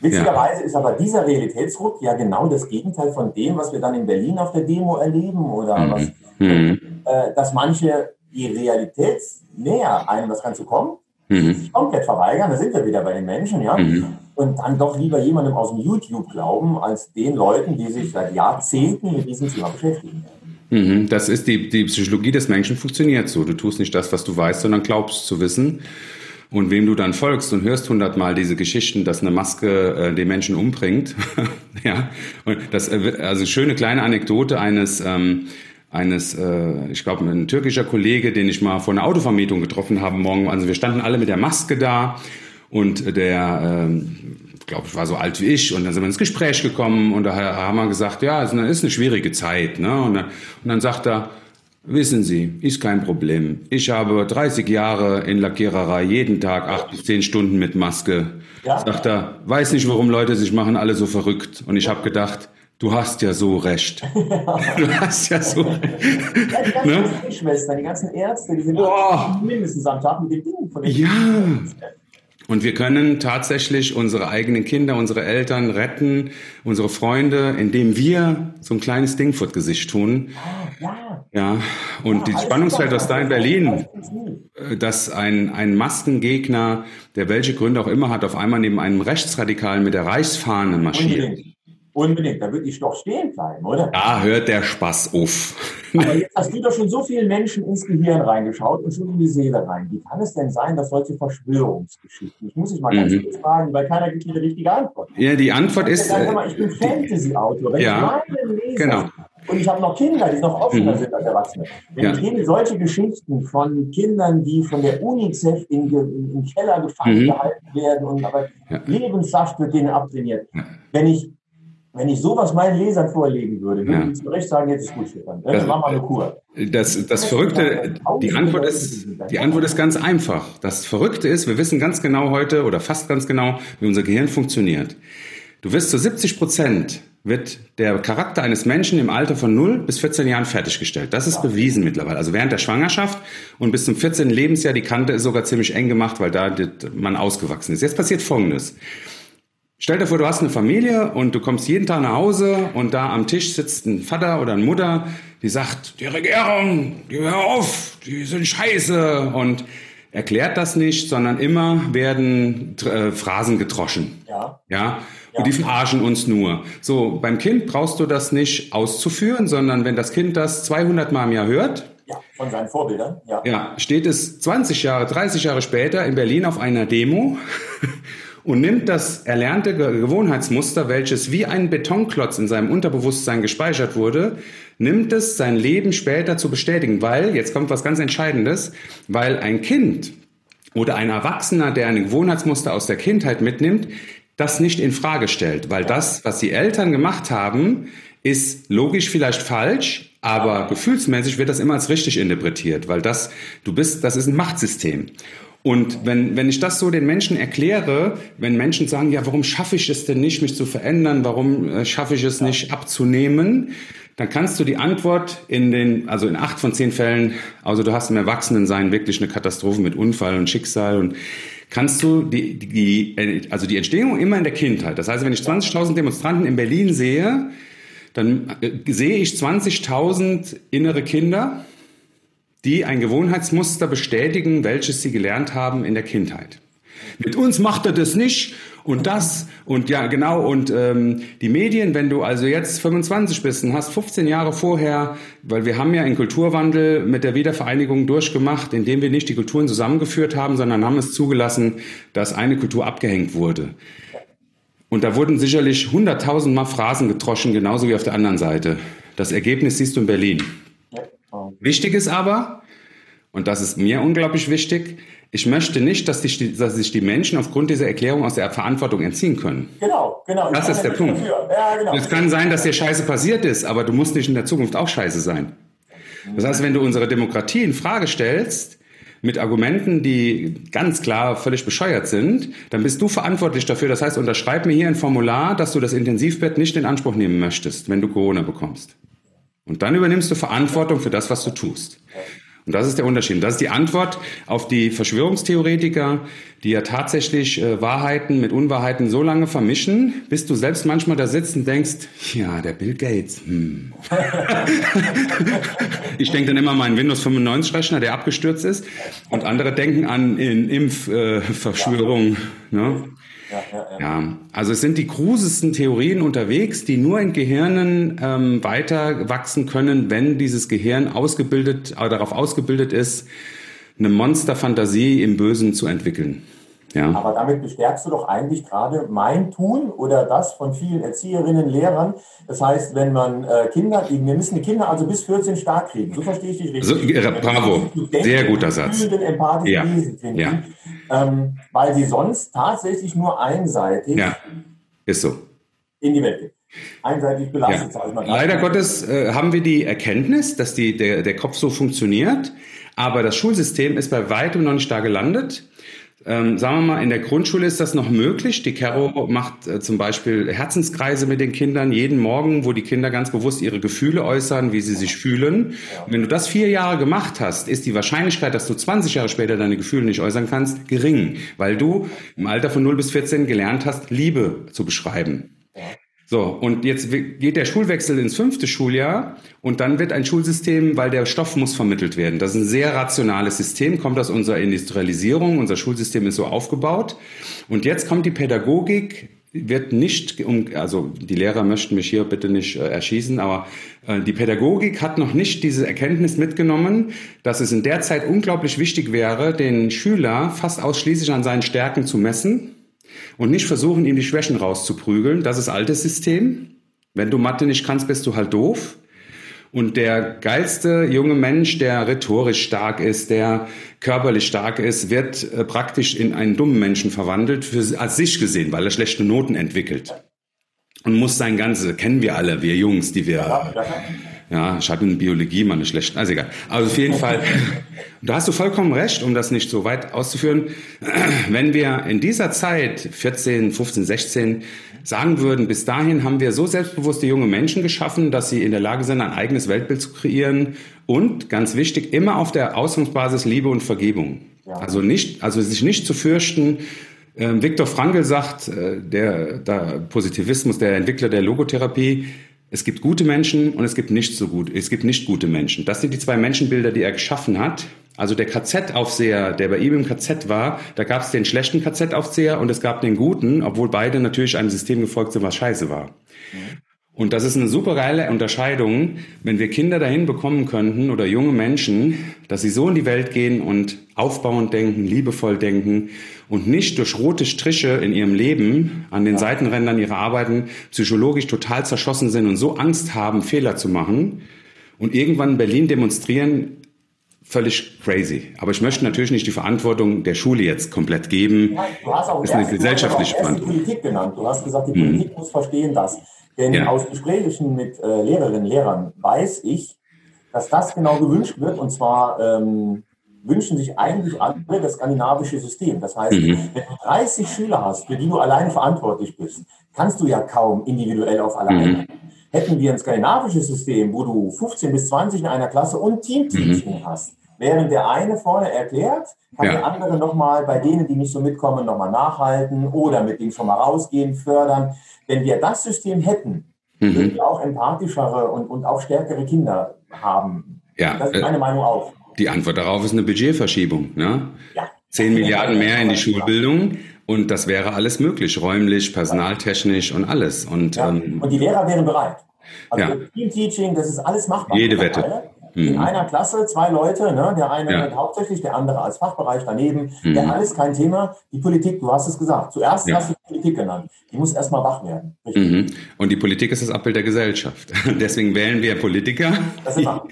Witzigerweise ja. ist aber dieser Realitätsruck ja genau das Gegenteil von dem, was wir dann in Berlin auf der Demo erleben oder mhm. was, mhm. Äh, dass manche die Realität näher einem das Ganze kommt, mhm. sich komplett verweigern, da sind wir wieder bei den Menschen, ja, mhm. und dann doch lieber jemandem aus dem YouTube glauben, als den Leuten, die sich seit Jahrzehnten mit diesem Thema beschäftigen. Mhm. Das ist die, die Psychologie des Menschen funktioniert so. Du tust nicht das, was du weißt, sondern glaubst zu wissen. Und wem du dann folgst und hörst hundertmal diese Geschichten, dass eine Maske äh, den Menschen umbringt, ja, und das, äh, also schöne kleine Anekdote eines, ähm, eines, äh, ich glaube, ein türkischer Kollege, den ich mal vor einer Autovermietung getroffen habe morgen. Also wir standen alle mit der Maske da und der, äh, glaube ich, war so alt wie ich und dann sind wir ins Gespräch gekommen und da haben wir gesagt, ja, es ist eine schwierige Zeit, ne? Und dann, und dann sagt er, Wissen Sie, ist kein Problem. Ich habe 30 Jahre in Lackiererei jeden Tag acht bis zehn Stunden mit Maske. Ja. Sagt er, weiß nicht, warum Leute sich machen alle so verrückt. Und ich habe gedacht, du hast ja so recht. du hast ja so recht. Ja, die ganzen ne? Schwestern, die ganzen Ärzte, die sind mindestens am Tag mit den Dingen von den Ja. Und wir können tatsächlich unsere eigenen Kinder, unsere Eltern retten, unsere Freunde, indem wir so ein kleines Ding vor Gesicht tun. Ja. Ja. Und ja, das Spannungsfeld, was da in Berlin, äh, dass ein, ein Maskengegner, der welche Gründe auch immer hat, auf einmal neben einem Rechtsradikalen mit der Reichsfahne marschiert. Unbedingt. Unbedingt, da würde ich doch stehen bleiben, oder? Da hört der Spaß auf. Aber jetzt hast du doch schon so vielen Menschen ins Gehirn reingeschaut und schon in die Seele rein. Wie kann es denn sein, dass solche Verschwörungsgeschichten, ich muss dich mal ganz mhm. kurz fragen, weil keiner gibt mir die richtige Antwort. Ja, die Antwort ist... Sagen, mal, ich bin Fantasy-Autor. Ja, genau. Und ich habe noch Kinder, die noch offener mhm. sind als Erwachsene. Wenn ja. ich denen solche Geschichten von Kindern, die von der UNICEF in, in, in Keller gefangen mhm. gehalten werden und aber ja. Lebenssaft wird denen abtrainiert. Ja. Wenn ich wenn ich sowas meinen Lesern vorlegen würde, würde ja. ich zu Recht sagen, jetzt ist gut, Stefan. Dann machen wir eine Kur. Das, das Verrückte, die Antwort ist, die Antwort ist ganz einfach. Das Verrückte ist, wir wissen ganz genau heute oder fast ganz genau, wie unser Gehirn funktioniert. Du wirst zu 70 Prozent wird der Charakter eines Menschen im Alter von 0 bis 14 Jahren fertiggestellt. Das ist bewiesen mittlerweile. Also während der Schwangerschaft und bis zum 14. Lebensjahr, die Kante ist sogar ziemlich eng gemacht, weil da man ausgewachsen ist. Jetzt passiert Folgendes. Stell dir vor, du hast eine Familie und du kommst jeden Tag nach Hause und da am Tisch sitzt ein Vater oder eine Mutter, die sagt, die Regierung, die hör auf, die sind scheiße und erklärt das nicht, sondern immer werden äh, Phrasen getroschen. Ja. Ja. Und die verarschen uns nur. So, beim Kind brauchst du das nicht auszuführen, sondern wenn das Kind das 200 Mal im Jahr hört, ja, von seinen Vorbildern, ja. ja, steht es 20 Jahre, 30 Jahre später in Berlin auf einer Demo und nimmt das erlernte Gewohnheitsmuster, welches wie ein Betonklotz in seinem Unterbewusstsein gespeichert wurde, nimmt es sein Leben später zu bestätigen, weil, jetzt kommt was ganz Entscheidendes, weil ein Kind oder ein Erwachsener, der ein Gewohnheitsmuster aus der Kindheit mitnimmt, das nicht in Frage stellt, weil das, was die Eltern gemacht haben, ist logisch vielleicht falsch, aber gefühlsmäßig wird das immer als richtig interpretiert, weil das, du bist, das ist ein Machtsystem. Und wenn, wenn ich das so den Menschen erkläre, wenn Menschen sagen, ja, warum schaffe ich es denn nicht, mich zu verändern, warum äh, schaffe ich es nicht abzunehmen, dann kannst du die Antwort in den, also in acht von zehn Fällen, also du hast im Erwachsenensein wirklich eine Katastrophe mit Unfall und Schicksal und kannst du die, die, also die Entstehung immer in der Kindheit. Das heißt, wenn ich 20.000 Demonstranten in Berlin sehe, dann äh, sehe ich 20.000 innere Kinder, die ein Gewohnheitsmuster bestätigen, welches sie gelernt haben in der Kindheit. Mit uns macht er das nicht und das und ja genau und ähm, die Medien, wenn du also jetzt 25 bist und hast 15 Jahre vorher, weil wir haben ja einen Kulturwandel mit der Wiedervereinigung durchgemacht, indem wir nicht die Kulturen zusammengeführt haben, sondern haben es zugelassen, dass eine Kultur abgehängt wurde. Und da wurden sicherlich hunderttausendmal Phrasen getroschen, genauso wie auf der anderen Seite. Das Ergebnis siehst du in Berlin. Wichtig ist aber, und das ist mir unglaublich wichtig, ich möchte nicht, dass, die, dass, sich die Menschen aufgrund dieser Erklärung aus der Verantwortung entziehen können. Genau, genau. Das ist der Punkt. Ja, genau. Es kann sein, dass dir Scheiße passiert ist, aber du musst nicht in der Zukunft auch Scheiße sein. Das heißt, wenn du unsere Demokratie in Frage stellst, mit Argumenten, die ganz klar völlig bescheuert sind, dann bist du verantwortlich dafür. Das heißt, unterschreib mir hier ein Formular, dass du das Intensivbett nicht in Anspruch nehmen möchtest, wenn du Corona bekommst. Und dann übernimmst du Verantwortung für das, was du tust. Und das ist der Unterschied. Das ist die Antwort auf die Verschwörungstheoretiker, die ja tatsächlich äh, Wahrheiten mit Unwahrheiten so lange vermischen, bis du selbst manchmal da sitzt und denkst, ja, der Bill Gates. Hm. ich denke dann immer an meinen Windows 95 Rechner, der abgestürzt ist. Und andere denken an Impfverschwörung. Äh, ne? Ja, ja, ja. Ja, also es sind die krusesten Theorien unterwegs, die nur in Gehirnen ähm, weiter wachsen können, wenn dieses Gehirn ausgebildet, äh, darauf ausgebildet ist, eine Monsterfantasie im Bösen zu entwickeln. Ja. Aber damit bestärkst du doch eigentlich gerade mein Tun oder das von vielen Erzieherinnen, Lehrern. Das heißt, wenn man äh, Kinder, wir müssen die Kinder also bis 14 stark kriegen. So verstehe ich dich richtig. So, bravo, sehr guter Satz. Empathisch ja. Finden, ja. Ähm, weil sie sonst tatsächlich nur einseitig ja. ist so. in die Welt gehen einseitig belastet. Ja. Leider Gottes äh, haben wir die Erkenntnis, dass die, der, der Kopf so funktioniert, aber das Schulsystem ist bei weitem noch nicht da gelandet. Ähm, sagen wir mal, in der Grundschule ist das noch möglich. Die Caro macht äh, zum Beispiel Herzenskreise mit den Kindern jeden Morgen, wo die Kinder ganz bewusst ihre Gefühle äußern, wie sie sich fühlen. Und wenn du das vier Jahre gemacht hast, ist die Wahrscheinlichkeit, dass du 20 Jahre später deine Gefühle nicht äußern kannst, gering, weil du im Alter von 0 bis 14 gelernt hast, Liebe zu beschreiben. So, und jetzt geht der Schulwechsel ins fünfte Schuljahr und dann wird ein Schulsystem, weil der Stoff muss vermittelt werden. Das ist ein sehr rationales System, kommt aus unserer Industrialisierung, unser Schulsystem ist so aufgebaut. Und jetzt kommt die Pädagogik, wird nicht, um, also die Lehrer möchten mich hier bitte nicht äh, erschießen, aber äh, die Pädagogik hat noch nicht diese Erkenntnis mitgenommen, dass es in der Zeit unglaublich wichtig wäre, den Schüler fast ausschließlich an seinen Stärken zu messen und nicht versuchen, ihm die Schwächen rauszuprügeln. Das ist altes System. Wenn du Mathe nicht kannst, bist du halt doof. Und der geilste junge Mensch, der rhetorisch stark ist, der körperlich stark ist, wird äh, praktisch in einen dummen Menschen verwandelt, für, als sich gesehen, weil er schlechte Noten entwickelt. Und muss sein ganzes, kennen wir alle, wir Jungs, die wir Ja, ich hatte in Biologie mal eine schlechte, also egal. Also auf jeden Fall, da hast du vollkommen recht, um das nicht so weit auszuführen. Wenn wir in dieser Zeit, 14, 15, 16, sagen würden, bis dahin haben wir so selbstbewusste junge Menschen geschaffen, dass sie in der Lage sind, ein eigenes Weltbild zu kreieren und, ganz wichtig, immer auf der Ausgangsbasis Liebe und Vergebung. Ja. Also nicht, also sich nicht zu fürchten, ähm, Viktor Frankl sagt, äh, der, der Positivismus, der Entwickler der Logotherapie, es gibt gute Menschen und es gibt nicht so gut, es gibt nicht gute Menschen. Das sind die zwei Menschenbilder, die er geschaffen hat. Also der KZ-Aufseher, der bei ihm im KZ war, da gab es den schlechten KZ-Aufseher und es gab den guten, obwohl beide natürlich einem System gefolgt sind, was scheiße war. Und das ist eine super geile Unterscheidung, wenn wir Kinder dahin bekommen könnten oder junge Menschen, dass sie so in die Welt gehen und aufbauend denken, liebevoll denken und nicht durch rote Striche in ihrem Leben an den Seitenrändern ihrer Arbeiten psychologisch total zerschossen sind und so Angst haben, Fehler zu machen und irgendwann in Berlin demonstrieren, völlig crazy. Aber ich möchte natürlich nicht die Verantwortung der Schule jetzt komplett geben. Nein, du hast auch das ist eine gesellschaftliche Verantwortung. Politik genannt. Du hast gesagt, die Politik hm. muss verstehen, dass denn ja. aus Gesprächen mit äh, Lehrerinnen und Lehrern weiß ich, dass das genau gewünscht wird. Und zwar ähm, wünschen sich eigentlich alle das skandinavische System. Das heißt, mhm. wenn du 30 Schüler hast, für die du alleine verantwortlich bist, kannst du ja kaum individuell auf alle mhm. Hätten wir ein skandinavisches System, wo du 15 bis 20 in einer Klasse und Teamteaching mhm. hast, während der eine vorne erklärt, kann ja. der andere nochmal bei denen, die nicht so mitkommen, nochmal nachhalten oder mit denen schon mal rausgehen, fördern. Wenn wir das System hätten, mhm. würden wir auch empathischere und, und auch stärkere Kinder haben. Ja, das ist meine äh, Meinung auch. Die Antwort darauf ist eine Budgetverschiebung. Ne? Ja. 10 Milliarden mehr in die Schulbildung und das wäre alles möglich, räumlich, personaltechnisch und alles. Und, ja. ähm, und die Lehrer wären bereit. Also ja. Team Teaching, das ist alles machbar. Jede Wette mhm. in einer Klasse zwei Leute, ne? der eine ja. hauptsächlich, der andere als Fachbereich daneben, mhm. der alles kein Thema. Die Politik, du hast es gesagt, zuerst ja. hast du Politik genannt. Die muss erstmal wach werden. Mhm. Und die Politik ist das Abbild der Gesellschaft. Deswegen wählen wir Politiker.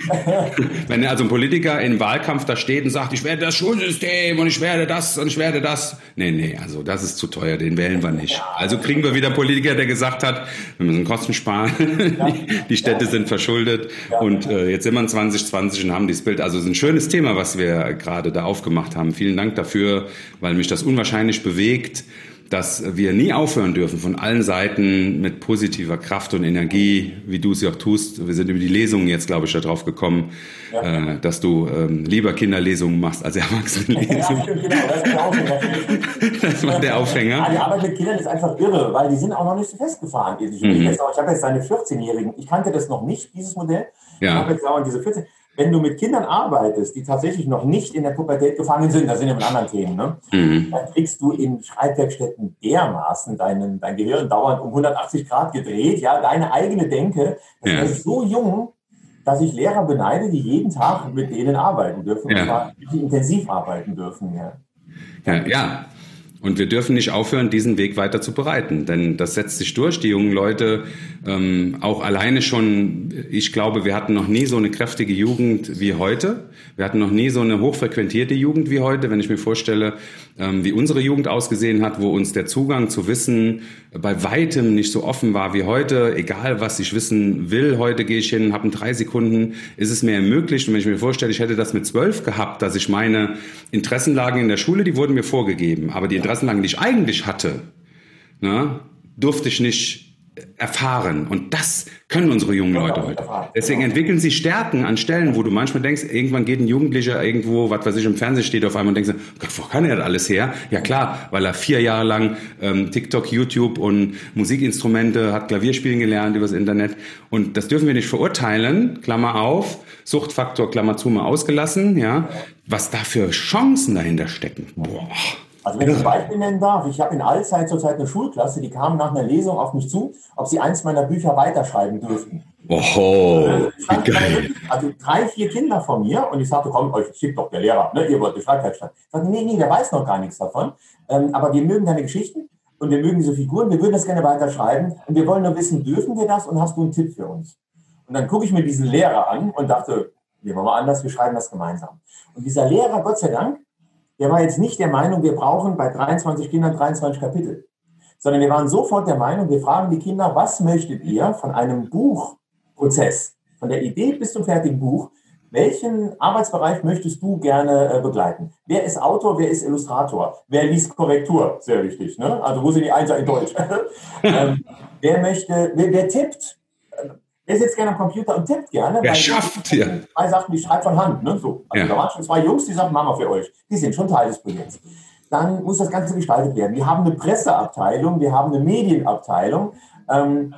Wenn also ein Politiker im Wahlkampf da steht und sagt, ich werde das Schulsystem und ich werde das und ich werde das. Nee, nee, also das ist zu teuer, den wählen wir nicht. Also kriegen wir wieder Politiker, der gesagt hat, wir müssen Kosten sparen, die Städte sind verschuldet und äh, jetzt sind wir in 20 2020 und haben dieses Bild. Also es ist ein schönes Thema, was wir gerade da aufgemacht haben. Vielen Dank dafür, weil mich das unwahrscheinlich bewegt, dass wir nie aufhören dürfen, von allen Seiten mit positiver Kraft und Energie, wie du es ja auch tust. Wir sind über die Lesungen jetzt, glaube ich, darauf gekommen, ja. äh, dass du ähm, lieber Kinderlesungen machst als Erwachsenenlesungen. Ja, genau. Das, ist der Aufhänger. das war der Aufhänger. Ja, die Arbeit mit Kindern ist einfach irre, weil die sind auch noch nicht so festgefahren. Ich, mhm. ich habe jetzt eine 14-Jährigen, ich kannte das noch nicht, dieses Modell. Ja. Ich habe jetzt auch diese 14 wenn du mit Kindern arbeitest, die tatsächlich noch nicht in der Pubertät gefangen sind, das sind ja mit anderen Themen, ne? Mhm. dann kriegst du in Schreibwerkstätten dermaßen deinen, dein Gehirn dauernd um 180 Grad gedreht, ja, deine eigene Denke. Das ja. ist so jung, dass ich Lehrer beneide, die jeden Tag mit denen arbeiten dürfen, ja. und zwar intensiv arbeiten dürfen. Ja. Ja, ja, und wir dürfen nicht aufhören, diesen Weg weiter zu bereiten, denn das setzt sich durch. Die jungen Leute, ähm, auch alleine schon, ich glaube, wir hatten noch nie so eine kräftige Jugend wie heute. Wir hatten noch nie so eine hochfrequentierte Jugend wie heute. Wenn ich mir vorstelle, ähm, wie unsere Jugend ausgesehen hat, wo uns der Zugang zu Wissen bei weitem nicht so offen war wie heute. Egal, was ich wissen will, heute gehe ich hin, habe in drei Sekunden, ist es mir ermöglicht. Und wenn ich mir vorstelle, ich hätte das mit zwölf gehabt, dass ich meine Interessenlagen in der Schule, die wurden mir vorgegeben, aber die Interessenlagen, die ich eigentlich hatte, ne, durfte ich nicht erfahren. Und das können unsere jungen Leute heute. Deswegen entwickeln sie Stärken an Stellen, wo du manchmal denkst, irgendwann geht ein Jugendlicher irgendwo, was weiß ich, im Fernsehen steht auf einmal und denkst, Gott, wo kann er das alles her? Ja klar, weil er vier Jahre lang ähm, TikTok, YouTube und Musikinstrumente, hat Klavierspielen gelernt übers Internet. Und das dürfen wir nicht verurteilen, Klammer auf, Suchtfaktor, Klammer zu, mal ausgelassen, ja. Was da für Chancen dahinter stecken. Boah. Also wenn ich ein Beispiel nennen darf, ich habe in Allzeit zurzeit eine Schulklasse, die kam nach einer Lesung auf mich zu, ob sie eins meiner Bücher weiterschreiben dürften. Oho, also, geil. also drei, vier Kinder von mir und ich sagte, komm, euch schickt doch der Lehrer, ne? ihr wollt die Schreibwerkstatt. Ich sagte, nee, nee, der weiß noch gar nichts davon, ähm, aber wir mögen deine Geschichten und wir mögen diese Figuren, wir würden das gerne weiterschreiben und wir wollen nur wissen, dürfen wir das und hast du einen Tipp für uns? Und dann gucke ich mir diesen Lehrer an und dachte, nehmen wir mal anders, wir schreiben das gemeinsam. Und dieser Lehrer, Gott sei Dank, der war jetzt nicht der Meinung, wir brauchen bei 23 Kindern 23 Kapitel, sondern wir waren sofort der Meinung, wir fragen die Kinder, was möchtet ihr von einem Buchprozess, von der Idee bis zum fertigen Buch, welchen Arbeitsbereich möchtest du gerne äh, begleiten? Wer ist Autor, wer ist Illustrator? Wer liest Korrektur? Sehr wichtig. Ne? Also wo sind die Einser in Deutsch? ähm, wer möchte, wer, wer tippt? Wer sitzt gerne am Computer und tippt gerne? Wer schafft hier? Ja. Zwei Sachen, die schreibt von Hand. Ne? So. Also ja. Da waren schon zwei Jungs, die sagen, machen wir für euch. Die sind schon Teil des Projekts. Dann muss das Ganze gestaltet werden. Wir haben eine Presseabteilung, wir haben eine Medienabteilung. Ähm,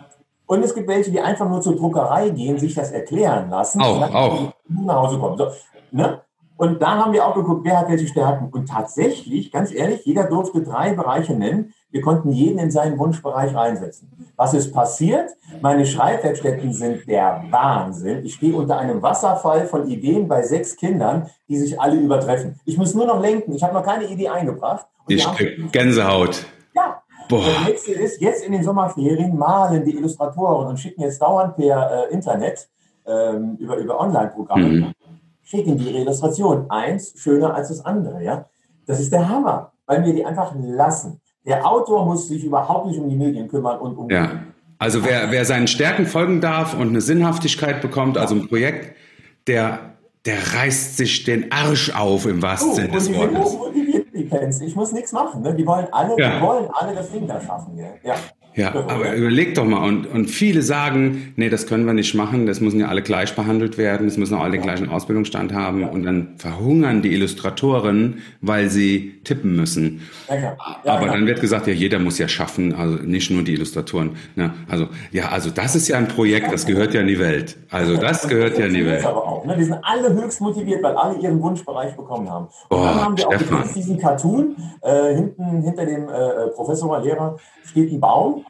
und es gibt welche, die einfach nur zur Druckerei gehen, sich das erklären lassen. Auch, und auch. nach Hause kommen. So, ne? Und da haben wir auch geguckt, wer hat welche Stärken. Und tatsächlich, ganz ehrlich, jeder durfte drei Bereiche nennen. Wir konnten jeden in seinen Wunschbereich reinsetzen. Was ist passiert? Meine Schreibwerkstätten sind der Wahnsinn. Ich stehe unter einem Wasserfall von Ideen bei sechs Kindern, die sich alle übertreffen. Ich muss nur noch lenken. Ich habe noch keine Idee eingebracht. ich krieg Gänsehaut. Ja, Boah. Das nächste ist, jetzt in den Sommerferien malen die Illustratoren und schicken jetzt dauernd per äh, Internet ähm, über, über Online-Programme, mhm. Schicken die ihre Illustration. Eins schöner als das andere. Ja? Das ist der Hammer, weil wir die einfach lassen. Der Autor muss sich überhaupt nicht um die Medien kümmern und um. Ja. Also wer, wer seinen Stärken folgen darf und eine Sinnhaftigkeit bekommt, also ein Projekt, der, der reißt sich den Arsch auf im wahrsten oh, Sinne des Wortes. Ich muss nichts machen. Ne? Die wollen alle, ja. die wollen alle das Ding da schaffen. Ja. ja. Ja, aber überleg doch mal. Und, und viele sagen, nee, das können wir nicht machen, das müssen ja alle gleich behandelt werden, es müssen auch alle den gleichen Ausbildungsstand haben. Und dann verhungern die Illustratoren, weil sie tippen müssen. Ja, ja, aber dann wird gesagt, ja, jeder muss ja schaffen, also nicht nur die Illustratoren. Ne? Also, ja, also das ist ja ein Projekt, das gehört ja in die Welt. Also das gehört ja in die Welt. Aber auch, ne? Die sind alle höchst motiviert, weil alle ihren Wunschbereich bekommen haben. Und oh, dann haben wir auch diesen Cartoon, äh, hinten hinter dem äh, Professor oder Lehrer steht ein Baum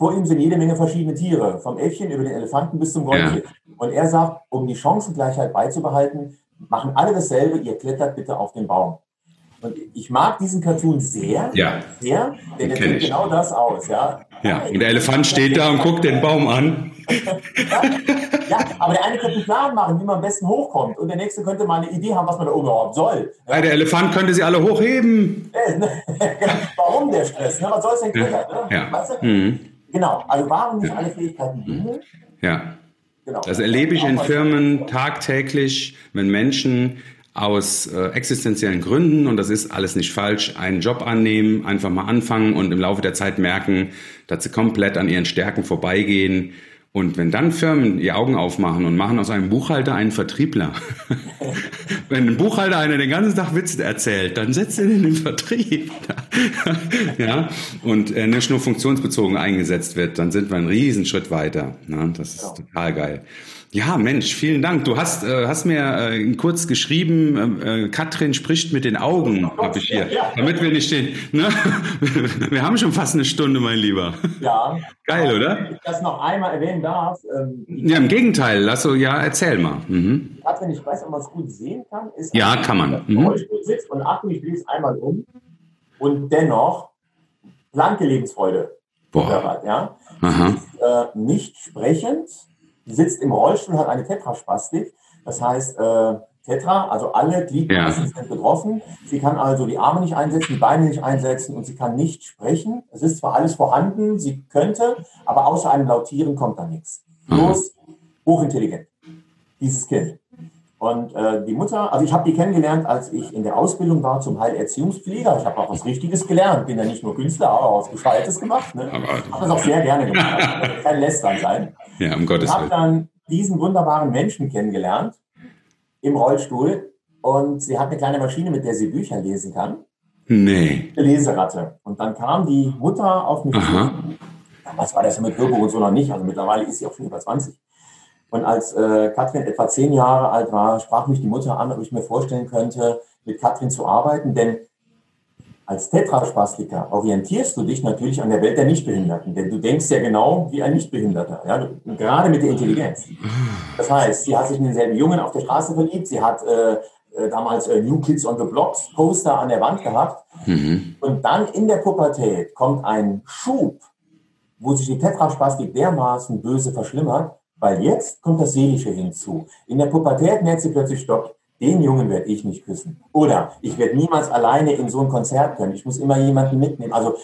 vor ihm sind jede Menge verschiedene Tiere, vom Äffchen über den Elefanten bis zum Goldfisch. Ja. Und er sagt, um die Chancengleichheit beizubehalten, machen alle dasselbe, ihr klettert bitte auf den Baum. Und ich mag diesen Cartoon sehr, ja. sehr, denn er sieht genau das aus. Ja. ja, und der Elefant steht da und guckt den Baum an. ja, ja, aber der eine könnte einen Plan machen, wie man am besten hochkommt. Und der nächste könnte mal eine Idee haben, was man da oben überhaupt soll. Ja, der Elefant könnte sie alle hochheben. Warum der Stress? Ne? Was soll es denn klettern? Ne? Ja. Weißt du? mhm. Genau, also warum nicht alle Fähigkeiten bündeln? Ja. Genau. Das erlebe ich in Firmen tagtäglich, wenn Menschen aus äh, existenziellen Gründen, und das ist alles nicht falsch, einen Job annehmen, einfach mal anfangen und im Laufe der Zeit merken, dass sie komplett an ihren Stärken vorbeigehen und wenn dann Firmen die Augen aufmachen und machen aus einem Buchhalter einen Vertriebler, wenn ein Buchhalter einer den ganzen Tag Witze erzählt, dann setzt er in den Vertrieb. ja, und er nicht nur funktionsbezogen eingesetzt wird, dann sind wir einen Riesenschritt weiter. Ja, das ist total geil. Ja, Mensch, vielen Dank. Du hast, äh, hast mir äh, kurz geschrieben, äh, äh Katrin spricht mit den Augen, habe ich hier, damit wir nicht stehen. Ne? Wir haben schon fast eine Stunde, mein Lieber. Ja. Geil, oder? Wenn ich das noch einmal erwähnen darf. Ähm, ja, im Gegenteil. Lass so, ja, erzähl mal. Mhm. Katrin, ich weiß, ob man es gut sehen kann, ist, ja, kann man. Mhm. sitzt und Achtung, ich es einmal um und dennoch blanke Lebensfreude. Boah. ja? Ist, äh, nicht sprechend sitzt im Rollstuhl, hat eine Tetraspastik. Das heißt, äh, Tetra, also alle Gliedmaßen ja. sind betroffen. Sie kann also die Arme nicht einsetzen, die Beine nicht einsetzen und sie kann nicht sprechen. Es ist zwar alles vorhanden, sie könnte, aber außer einem Lautieren kommt da nichts. Bloß hochintelligent, dieses Kind. Und äh, die Mutter, also ich habe die kennengelernt, als ich in der Ausbildung war zum Heilerziehungspfleger. Ich habe auch was Richtiges gelernt. Bin ja nicht nur Künstler, aber auch was Gescheites gemacht. Ne? Habe das auch sehr gerne gemacht. Also kein Lästern sein. Ja, um Gottes Willen. Ich habe dann diesen wunderbaren Menschen kennengelernt im Rollstuhl. Und sie hat eine kleine Maschine, mit der sie Bücher lesen kann. Nee. Eine Leseratte. Und dann kam die Mutter auf mich Aha. Was war das ja mit Hörbuch und so noch nicht? Also mittlerweile ist sie auch schon über 20. Und als äh, Katrin etwa zehn Jahre alt war, sprach mich die Mutter an, ob ich mir vorstellen könnte, mit Katrin zu arbeiten. Denn als Tetraspastiker orientierst du dich natürlich an der Welt der Nichtbehinderten. Denn du denkst ja genau wie ein Nichtbehinderter. Ja? Gerade mit der Intelligenz. Das heißt, sie hat sich in denselben Jungen auf der Straße verliebt. Sie hat äh, äh damals äh, New Kids on the Blocks Poster an der Wand gehabt. Mhm. Und dann in der Pubertät kommt ein Schub, wo sich die Tetraspastik dermaßen böse verschlimmert, weil jetzt kommt das Seelische hinzu. In der Pubertät merkt sie plötzlich, stopp, den Jungen werde ich nicht küssen. Oder ich werde niemals alleine in so ein Konzert können. Ich muss immer jemanden mitnehmen. Also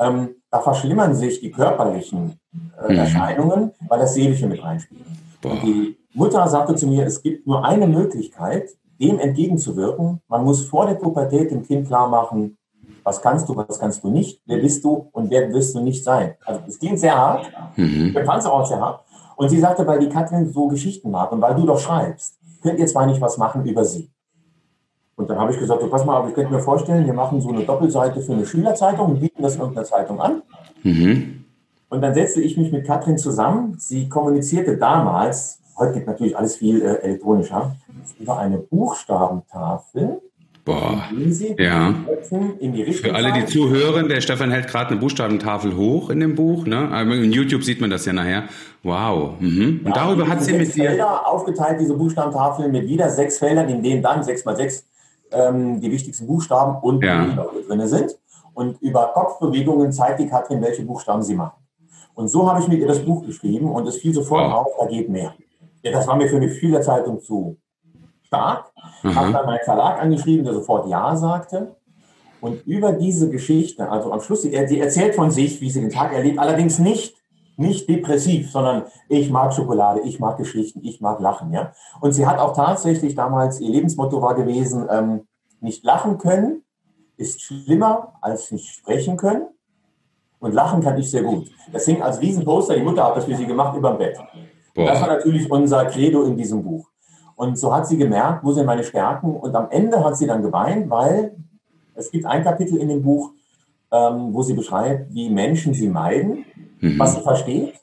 ähm, da verschlimmern sich die körperlichen äh, mhm. Erscheinungen, weil das Seelische mit reinspielt. Und die Mutter sagte zu mir, es gibt nur eine Möglichkeit, dem entgegenzuwirken. Man muss vor der Pubertät dem Kind klar machen, was kannst du, was kannst du nicht, wer bist du und wer wirst du nicht sein. Also es klingt sehr hart, mhm. ich fand es auch sehr hart. Und sie sagte, weil die Katrin so Geschichten mag und weil du doch schreibst, könnt ihr zwar nicht was machen über sie. Und dann habe ich gesagt, so, pass mal, aber ich könnte mir vorstellen, wir machen so eine Doppelseite für eine Schülerzeitung und bieten das in irgendeiner Zeitung an. Mhm. Und dann setzte ich mich mit Katrin zusammen. Sie kommunizierte damals, heute geht natürlich alles viel äh, elektronischer, über eine Buchstabentafel. Boah, ja. Für alle, die zuhören, der Stefan hält gerade eine Buchstabentafel hoch in dem Buch. Ne? in YouTube sieht man das ja nachher. Wow. Mhm. Und ja, darüber hat sie mit dir... Felder aufgeteilt, diese Buchstabentafel, mit wieder sechs Feldern, in denen dann sechs mal sechs ähm, die wichtigsten Buchstaben und ja. drin sind. Und über Kopfbewegungen zeigt die Katrin, welche Buchstaben sie macht. Und so habe ich mit ihr das Buch geschrieben und es fiel sofort oh. auf, da geht mehr. Ja, das war mir für eine Schülerzeitung zu stark. Mhm. Habe dann meinen Verlag angeschrieben, der sofort Ja sagte. Und über diese Geschichte, also am Schluss, sie, sie erzählt von sich, wie sie den Tag erlebt, allerdings nicht nicht depressiv, sondern ich mag Schokolade, ich mag Geschichten, ich mag Lachen, ja. Und sie hat auch tatsächlich damals, ihr Lebensmotto war gewesen, ähm, nicht lachen können ist schlimmer als nicht sprechen können. Und lachen kann ich sehr gut. Das hing als Riesenposter, die Mutter hat das für sie gemacht, über dem Bett. Das war natürlich unser Credo in diesem Buch. Und so hat sie gemerkt, wo sind meine Stärken. Und am Ende hat sie dann geweint, weil es gibt ein Kapitel in dem Buch, ähm, wo sie beschreibt, wie Menschen sie meiden mhm. was sie versteht,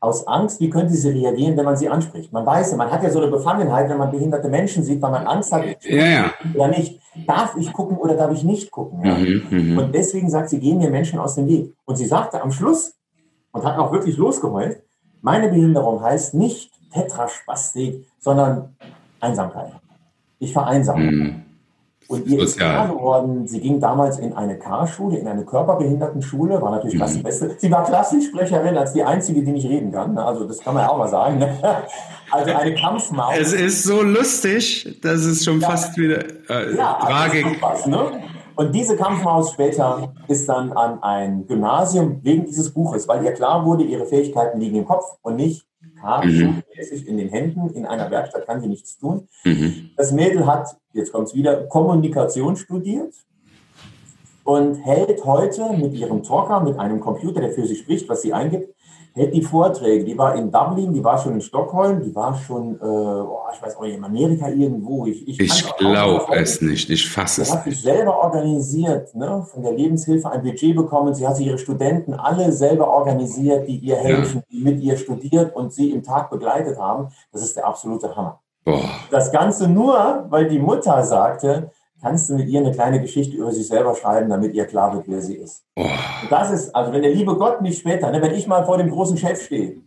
aus Angst, wie könnte sie reagieren, wenn man sie anspricht. Man weiß ja, man hat ja so eine Befangenheit, wenn man behinderte Menschen sieht, weil man Angst hat, ja, ja. oder nicht. Darf ich gucken oder darf ich nicht gucken? Ja? Mhm, mhm, und deswegen sagt sie, gehen mir Menschen aus dem Weg. Und sie sagte am Schluss, und hat auch wirklich losgeheult, meine Behinderung heißt nicht Tetraspastik, sondern Einsamkeit. Ich vereinsame. Mhm. Und ihr ist klar geworden, sie ging damals in eine K-Schule, in eine Körperbehindertenschule, war natürlich mhm. Klassenbeste. Sie war Klassensprecherin als die einzige, die nicht reden kann. Also das kann man ja auch mal sagen. Ne? Also eine Kampfmaus. Es ist so lustig, dass es schon ja. fast wieder äh, ja, also Tragik. Was, ne? Und diese Kampfmaus später ist dann an ein Gymnasium wegen dieses Buches, weil ihr klar wurde, ihre Fähigkeiten liegen im Kopf und nicht mhm. in den Händen. In einer Werkstatt kann sie nichts tun. Mhm. Das Mädel hat, jetzt kommt es wieder, Kommunikation studiert und hält heute mit ihrem Talker, mit einem Computer, der für sie spricht, was sie eingibt, hält die Vorträge. Die war in Dublin, die war schon in Stockholm, die war schon, äh, oh, ich weiß auch nicht, in Amerika irgendwo. Ich, ich, ich glaube es nicht, ich fasse es. Sie hat sich selber organisiert, ne, von der Lebenshilfe ein Budget bekommen. Sie hat ihre Studenten alle selber organisiert, die ihr helfen, ja. die mit ihr studiert und sie im Tag begleitet haben. Das ist der absolute Hammer. Boah. Das Ganze nur, weil die Mutter sagte, kannst du mit ihr eine kleine Geschichte über sich selber schreiben, damit ihr klar wird, wer sie ist. Oh. das ist, also wenn der liebe Gott nicht später, ne, wenn ich mal vor dem großen Chef stehe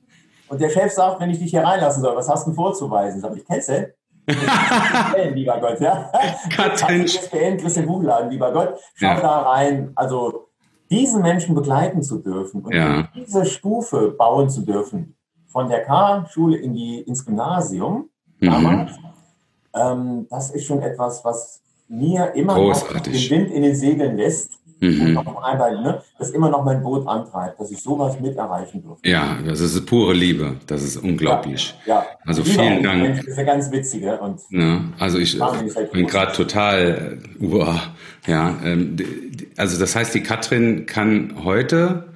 und der Chef sagt, wenn ich dich hier reinlassen soll, was hast du vorzuweisen? Sag ich, du? lieber Gott, ja. Katrin. Christian Buchladen, lieber Gott. Schau ja. da rein. Also, diesen Menschen begleiten zu dürfen und ja. diese Stufe bauen zu dürfen, von der K-Schule in die, ins Gymnasium, mhm. damals, ähm, das ist schon etwas, was mir immer Großartig. noch den Wind in den Segeln lässt. Mhm. Einmal, ne, das immer noch mein Boot antreibt, dass ich sowas mit erreichen durfte. Ja, das ist pure Liebe. Das ist unglaublich. Ja, ja. Also Liebe vielen Dank. Das ist ja ganz witzige. Und ja, also ich halt bin gerade total, uah, ja, ähm, also das heißt, die Katrin kann heute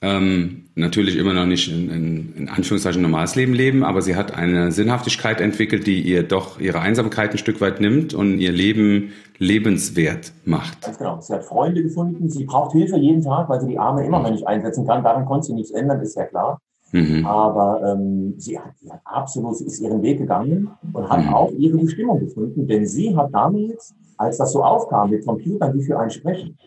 ähm, natürlich immer noch nicht in, in, in Anführungszeichen normales Leben leben, aber sie hat eine Sinnhaftigkeit entwickelt, die ihr doch ihre Einsamkeit ein Stück weit nimmt und ihr Leben lebenswert macht. Ganz genau. Sie hat Freunde gefunden, sie braucht Hilfe jeden Tag, weil sie die Arme immer noch nicht einsetzen kann. Daran konnte sie nichts ändern, ist ja klar. Mhm. Aber ähm, sie, hat, sie hat absolut, sie ist ihren Weg gegangen und hat mhm. auch ihre Bestimmung gefunden, denn sie hat damals, als das so aufkam mit Computern, die für einen sprechen,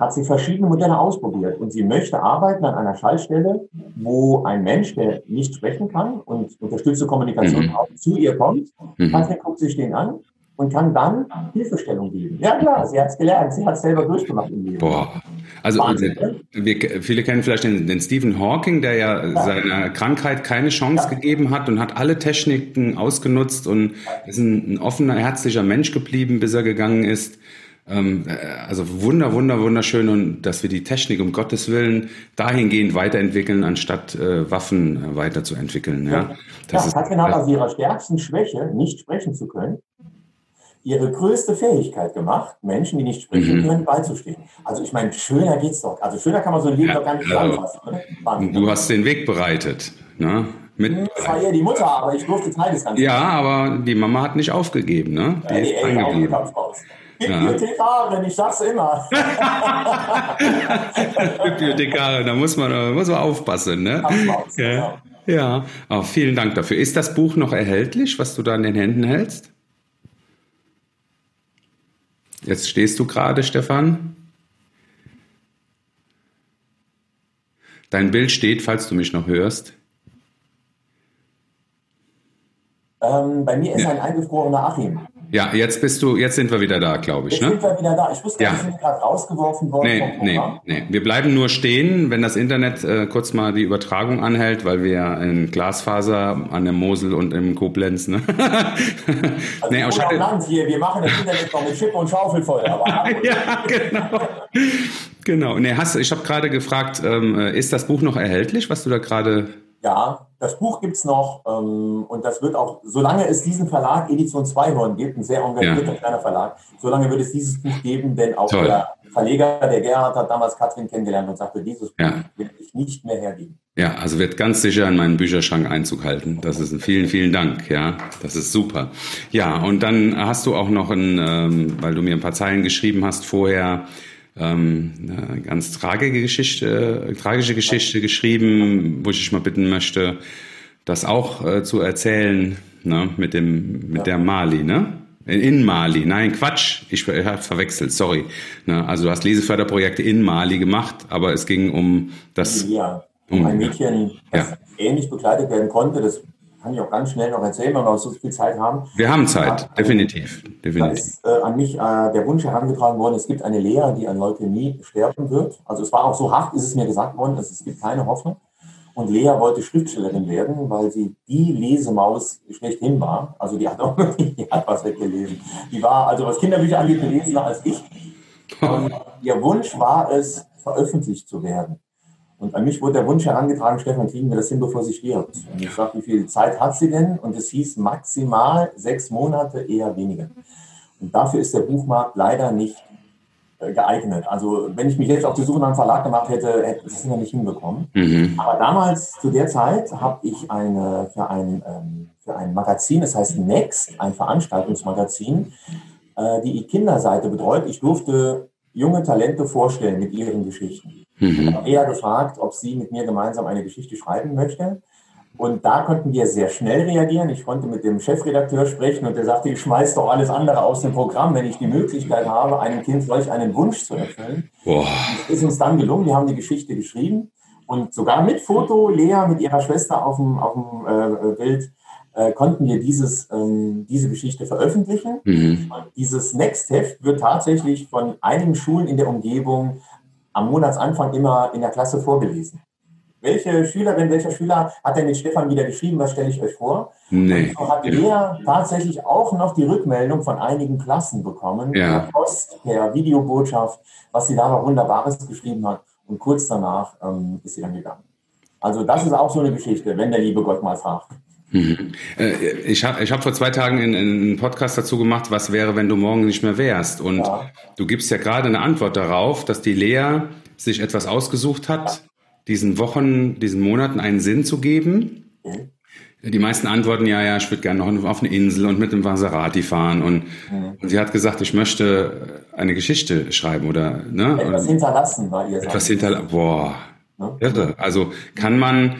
hat sie verschiedene Modelle ausprobiert und sie möchte arbeiten an einer Schaltstelle, wo ein Mensch, der nicht sprechen kann und unterstützte Kommunikation mhm. auch zu ihr kommt. Mhm. Patrick guckt sich den an und kann dann Hilfestellung geben. Ja klar, sie hat es gelernt, sie hat es selber durchgemacht im Leben. Boah. Also Wahnsinn, wir, viele kennen vielleicht den, den, Stephen Hawking, der ja, ja, seiner Krankheit keine Chance ja. gegeben hat und hat alle Techniken ausgenutzt und ist ein, ein offener, herzlicher Mensch geblieben, bis er gegangen ist. Ähm, äh, also wunder, wunder, wunderschön und dass wir die Technik um Gottes Willen dahingehend weiterentwickeln, anstatt äh, Waffen äh, weiterzuentwickeln. Ja, das ja, Katrin hat aus ihrer stärksten Schwäche, nicht sprechen zu können, ihre größte Fähigkeit gemacht, Menschen, die nicht sprechen mhm. können, beizustehen. Also ich meine, schöner geht's doch. Also schöner kann man so ein Leben ja, doch gar nicht zusammenfassen. Also, du hast den Weg bereitet. Ne? Mit, das war eher die Mutter, aber ich durfte Teil des Ganzen. Ja, aber die Mama hat nicht aufgegeben. Ne? Die ja, ist ey, angegeben. Bibliothekarin, ich sag's immer. Bibliothekarin, da muss man, muss man aufpassen. Ne? Aufpassen, ja. Genau. Ja, oh, vielen Dank dafür. Ist das Buch noch erhältlich, was du da in den Händen hältst? Jetzt stehst du gerade, Stefan. Dein Bild steht, falls du mich noch hörst. Ähm, bei mir ist ja. ein eingefrorener Achim. Ja, jetzt bist du, jetzt sind wir wieder da, glaube ich. Jetzt ne? sind wir wieder da. Ich wusste ja. nicht, gerade rausgeworfen worden. Nee, nee, nee. Wir bleiben nur stehen, wenn das Internet äh, kurz mal die Übertragung anhält, weil wir in Glasfaser an der Mosel und im Koblenz, ne? Also nee, auch Land hier, wir machen das Internet noch mit Chip und Schaufel voll. ja, genau. Genau. Nee, hast, ich habe gerade gefragt, ähm, äh, ist das Buch noch erhältlich, was du da gerade ja, das Buch gibt's noch ähm, und das wird auch, solange es diesen Verlag Edition Zweihorn gibt, ein sehr engagierter ja. kleiner Verlag, solange wird es dieses Buch geben, denn auch Toll. der Verleger, der Gerhard, hat damals Katrin kennengelernt und sagte, dieses Buch ja. will ich nicht mehr hergeben. Ja, also wird ganz sicher in meinen Bücherschrank Einzug halten. Das ist ein vielen, vielen Dank. Ja, das ist super. Ja, und dann hast du auch noch ein, ähm, weil du mir ein paar Zeilen geschrieben hast vorher, ähm, eine ganz tragische Geschichte, tragische Geschichte geschrieben, wo ich dich mal bitten möchte, das auch äh, zu erzählen, ne, mit dem, mit ja. der Mali, ne? In Mali, nein, Quatsch, ich, ich habe verwechselt, sorry. Ne, also du hast Leseförderprojekte in Mali gemacht, aber es ging um das. Ja, um ein Mädchen, das ja. ähnlich begleitet werden konnte, das kann ich auch ganz schnell noch erzählen, weil wir so viel Zeit haben. Wir haben Zeit, ja, definitiv. definitiv. Da ist äh, an mich äh, der Wunsch herangetragen worden, es gibt eine Lehre, die an Leukämie sterben wird. Also es war auch so hart, ist es mir gesagt worden, dass es gibt keine Hoffnung. Und Lea wollte Schriftstellerin werden, weil sie die Lesemaus schlechthin war. Also die hat auch die hat was weggelesen. Die war, also was Kinderbücher angeht, gelesener als ich. Und ihr Wunsch war es, veröffentlicht zu werden. Und an mich wurde der Wunsch herangetragen, Stefan, kriegen wir das hin, bevor sie stirbt. Und ich fragte, wie viel Zeit hat sie denn? Und es hieß maximal sechs Monate, eher weniger. Und dafür ist der Buchmarkt leider nicht äh, geeignet. Also wenn ich mich jetzt auf die Suche nach einem Verlag gemacht hätte, hätte ich es noch nicht hinbekommen. Mhm. Aber damals, zu der Zeit, habe ich eine, für, ein, ähm, für ein Magazin, das heißt Next, ein Veranstaltungsmagazin, äh, die Kinderseite betreut. Ich durfte junge Talente vorstellen mit ihren Geschichten. Mhm. Eher gefragt, ob sie mit mir gemeinsam eine Geschichte schreiben möchte. Und da konnten wir sehr schnell reagieren. Ich konnte mit dem Chefredakteur sprechen und der sagte, ich schmeiß doch alles andere aus dem Programm, wenn ich die Möglichkeit habe, einem Kind solch einen Wunsch zu erfüllen. Boah. Das ist uns dann gelungen. Wir haben die Geschichte geschrieben und sogar mit Foto, Lea mit ihrer Schwester auf dem, auf dem äh, Bild, äh, konnten wir dieses, ähm, diese Geschichte veröffentlichen. Mhm. dieses Next-Heft wird tatsächlich von einigen Schulen in der Umgebung am Monatsanfang immer in der Klasse vorgelesen. Welche Schülerin, welcher Schüler hat denn mit Stefan wieder geschrieben? Was stelle ich euch vor? Nee. Und so hat Lea tatsächlich auch noch die Rückmeldung von einigen Klassen bekommen, ja. per Post, per Videobotschaft, was sie da noch Wunderbares geschrieben hat. Und kurz danach ähm, ist sie dann gegangen. Also das ist auch so eine Geschichte, wenn der liebe Gott mal fragt. Mhm. Äh, ich habe ich hab vor zwei Tagen einen Podcast dazu gemacht, was wäre, wenn du morgen nicht mehr wärst. Und ja. du gibst ja gerade eine Antwort darauf, dass die Lea sich etwas ausgesucht hat, diesen Wochen, diesen Monaten einen Sinn zu geben. Mhm. Die meisten antworten ja, ja, ich würde gerne noch auf eine Insel und mit dem Maserati fahren. Und, mhm. und, sie hat gesagt, ich möchte eine Geschichte schreiben oder ne? etwas hinterlassen war ihr. Etwas hinterlassen. Boah, ne? irre. Also kann man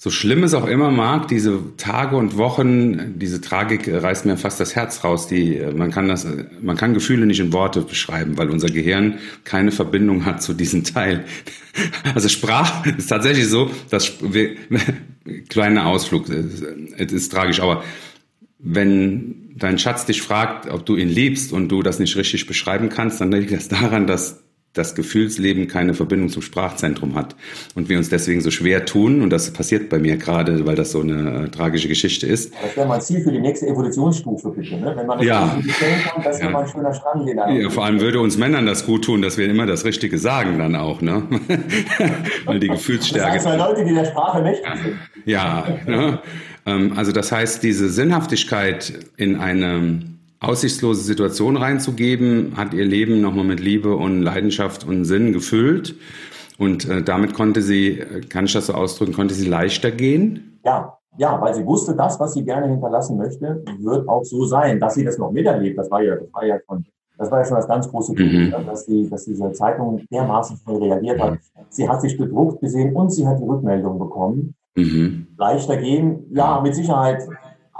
so schlimm es auch immer mag, diese Tage und Wochen, diese Tragik reißt mir fast das Herz raus. Die, man kann das, man kann Gefühle nicht in Worte beschreiben, weil unser Gehirn keine Verbindung hat zu diesem Teil. Also Sprache ist tatsächlich so, dass wir, kleiner Ausflug, es ist tragisch, aber wenn dein Schatz dich fragt, ob du ihn liebst und du das nicht richtig beschreiben kannst, dann liegt das daran, dass das Gefühlsleben keine Verbindung zum Sprachzentrum hat und wir uns deswegen so schwer tun. Und das passiert bei mir gerade, weil das so eine äh, tragische Geschichte ist. Das wäre mal Ziel für die nächste Evolutionsstufe, bitte. Ne? Wenn man das ja. kann, das ja. mal ein schöner Strang. Ja, vor allem würde uns Männern das gut tun, dass wir immer das Richtige sagen dann auch. Ne? weil die Gefühlsstärke... Das heißt, Leute, die der Sprache mächtig sind. Ja, ne? Ähm, also das heißt, diese Sinnhaftigkeit in einem aussichtslose Situation reinzugeben, hat ihr Leben nochmal mit Liebe und Leidenschaft und Sinn gefüllt. Und äh, damit konnte sie, kann ich das so ausdrücken, konnte sie leichter gehen? Ja, ja, weil sie wusste, das, was sie gerne hinterlassen möchte, wird auch so sein. Dass sie das noch miterlebt, das war ja, das war ja schon, das war ja schon das ganz große Glück, mhm. dass, die, dass diese Zeitung dermaßen schnell reagiert hat. Sie hat sich bedruckt gesehen und sie hat die Rückmeldung bekommen. Mhm. Leichter gehen, ja, mit Sicherheit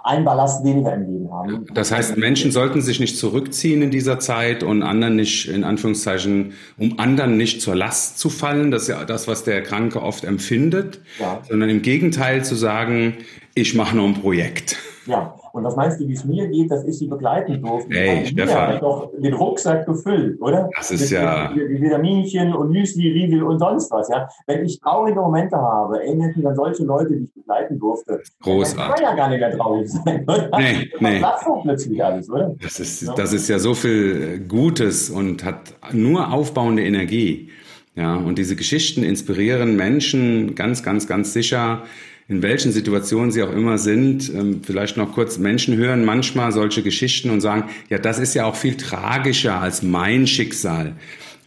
ein Ballast weniger im Leben haben. Das heißt, Menschen sollten sich nicht zurückziehen in dieser Zeit und anderen nicht, in Anführungszeichen, um anderen nicht zur Last zu fallen. Das ist ja das, was der Kranke oft empfindet, ja. sondern im Gegenteil zu sagen, ich mache nur ein Projekt. Ja, und was meinst du, wie es mir geht, dass ich sie begleiten durfte? Ey, Stefan. Ich doch den Rucksack gefüllt, oder? Das ist mit, ja. Mit Vitaminchen und Müsli, Riegel und sonst was, ja. Wenn ich traurige Momente habe, ähneln dann solche Leute, die ich begleiten durfte. Großartig. Dann kann ja gar nicht mehr traurig sein, oder? Nee, nee. Das plötzlich alles, oder? Das ist, das ist ja so viel Gutes und hat nur aufbauende Energie. Ja, und diese Geschichten inspirieren Menschen ganz, ganz, ganz sicher in welchen Situationen sie auch immer sind, ähm, vielleicht noch kurz, Menschen hören manchmal solche Geschichten und sagen, ja, das ist ja auch viel tragischer als mein Schicksal.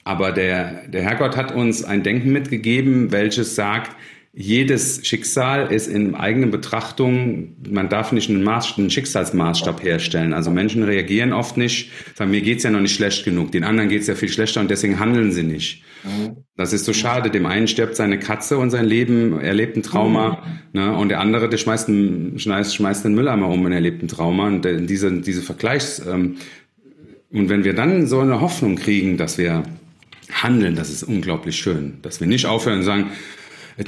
Aber der, der Herrgott hat uns ein Denken mitgegeben, welches sagt, jedes Schicksal ist in eigenen Betrachtung, man darf nicht einen, Maß, einen Schicksalsmaßstab herstellen. Also Menschen reagieren oft nicht, sagen, mir geht's ja noch nicht schlecht genug, den anderen geht's ja viel schlechter und deswegen handeln sie nicht. Mhm. Das ist so schade. Dem einen stirbt seine Katze und sein Leben erlebt ein Trauma, mhm. ne? und der andere, der schmeißt, einen, schmeißt, schmeißt einen Mülleimer um und erlebt ein Trauma. Und diese, diese Vergleichs... Ähm, und wenn wir dann so eine Hoffnung kriegen, dass wir handeln, das ist unglaublich schön. Dass wir nicht aufhören und sagen,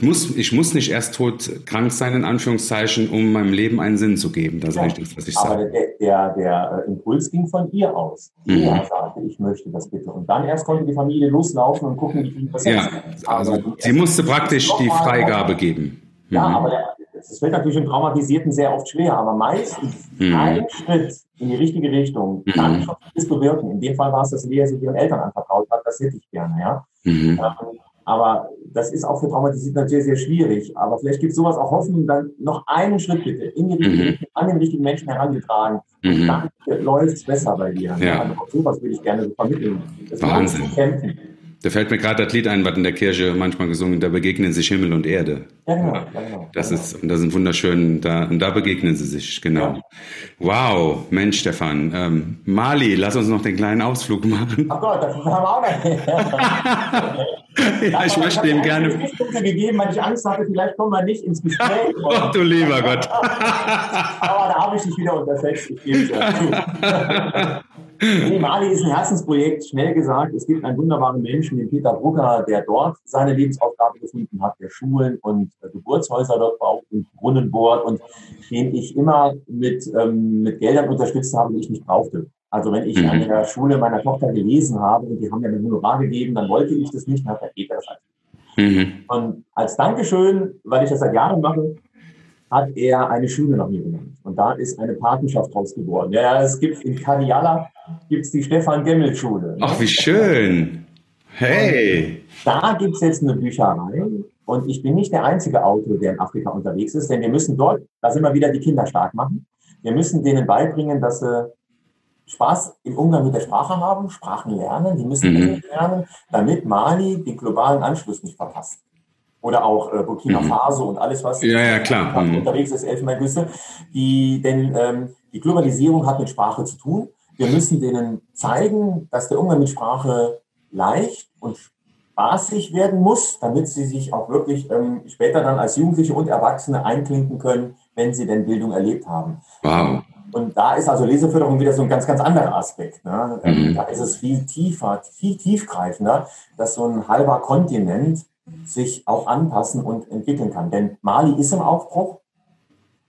muss, ich muss nicht erst tot krank sein, in Anführungszeichen, um meinem Leben einen Sinn zu geben. Das ja, ist das, was ich sage. Aber der, der, der, äh, Impuls ging von ihr aus. Mhm. Er sagte, ich möchte das bitte. Und dann erst konnte die Familie loslaufen und gucken, wie die das Ja, also sie musste praktisch die Freigabe geben. Ja, mhm. aber es fällt natürlich im Traumatisierten sehr oft schwer, aber meistens mhm. ein Schritt in die richtige Richtung kann mhm. schon vieles bewirken. In dem Fall war es, dass Lea sich ihren Eltern anvertraut hat. Das hätte ich gerne, ja. Mhm. Ähm, aber das ist auch für Traumatisierte natürlich sehr, sehr schwierig. Aber vielleicht gibt es sowas auch Hoffnung, dann noch einen Schritt bitte in die richtige mhm. an den richtigen Menschen herangetragen. Mhm. Dann läuft es besser bei dir. Ja. Also auch sowas würde ich gerne vermitteln. Das Wahnsinn. Kämpfen. Da fällt mir gerade das Lied ein, was in der Kirche manchmal gesungen, da begegnen sich Himmel und Erde. Ja, genau. Ja, genau das genau. ist, und das sind wunderschön, da, und da begegnen sie sich, genau. Ja. Wow, Mensch, Stefan. Ähm, Mali, lass uns noch den kleinen Ausflug machen. Ach Gott, das haben wir auch noch. ja, ich möchte dem gerne. Ich habe gegeben, weil ich Angst hatte, vielleicht kommen wir nicht ins Gespräch. oh, du lieber Gott. Aber da habe ich dich wieder unterschätzt. Ich gebe es ja zu. Nee, Mali ist ein Herzensprojekt, schnell gesagt. Es gibt einen wunderbaren Menschen, den Peter Brucker, der dort seine Lebensaufgabe gefunden hat, der Schulen und äh, Geburtshäuser dort baut und Brunnen bohrt und den ich immer mit, ähm, mit Geldern unterstützt habe, die ich nicht brauchte. Also wenn ich mhm. an der Schule meiner Tochter gelesen habe und die haben mir ein Honorar gegeben, dann wollte ich das nicht, dann hat der Peter das halt. Mhm. Und als Dankeschön, weil ich das seit Jahren mache, hat er eine Schule nach mir genannt. Und da ist eine Patenschaft draus geworden. Ja, es gibt in Kadiala gibt's die Stefan-Gemmel-Schule. Ach, wie schön. Hey. Und da gibt es jetzt eine Bücherei. Und ich bin nicht der einzige Autor, der in Afrika unterwegs ist, denn wir müssen dort, da sind wir wieder die Kinder stark machen. Wir müssen denen beibringen, dass sie Spaß im Umgang mit der Sprache haben, Sprachen lernen, die müssen mhm. lernen, damit Mali den globalen Anschluss nicht verpasst. Oder auch äh, Burkina mhm. Faso und alles, was ja, ja, klar. Mhm. unterwegs ist, Elfenbeinküste. Die, denn ähm, die Globalisierung hat mit Sprache zu tun. Wir müssen denen zeigen, dass der Umgang mit Sprache leicht und spaßig werden muss, damit sie sich auch wirklich ähm, später dann als Jugendliche und Erwachsene einklinken können, wenn sie denn Bildung erlebt haben. Wow. Und da ist also Leseförderung wieder so ein ganz, ganz anderer Aspekt. Ne? Ähm, mhm. Da ist es viel tiefer, viel tiefgreifender, dass so ein halber Kontinent sich auch anpassen und entwickeln kann. Denn Mali ist im Aufbruch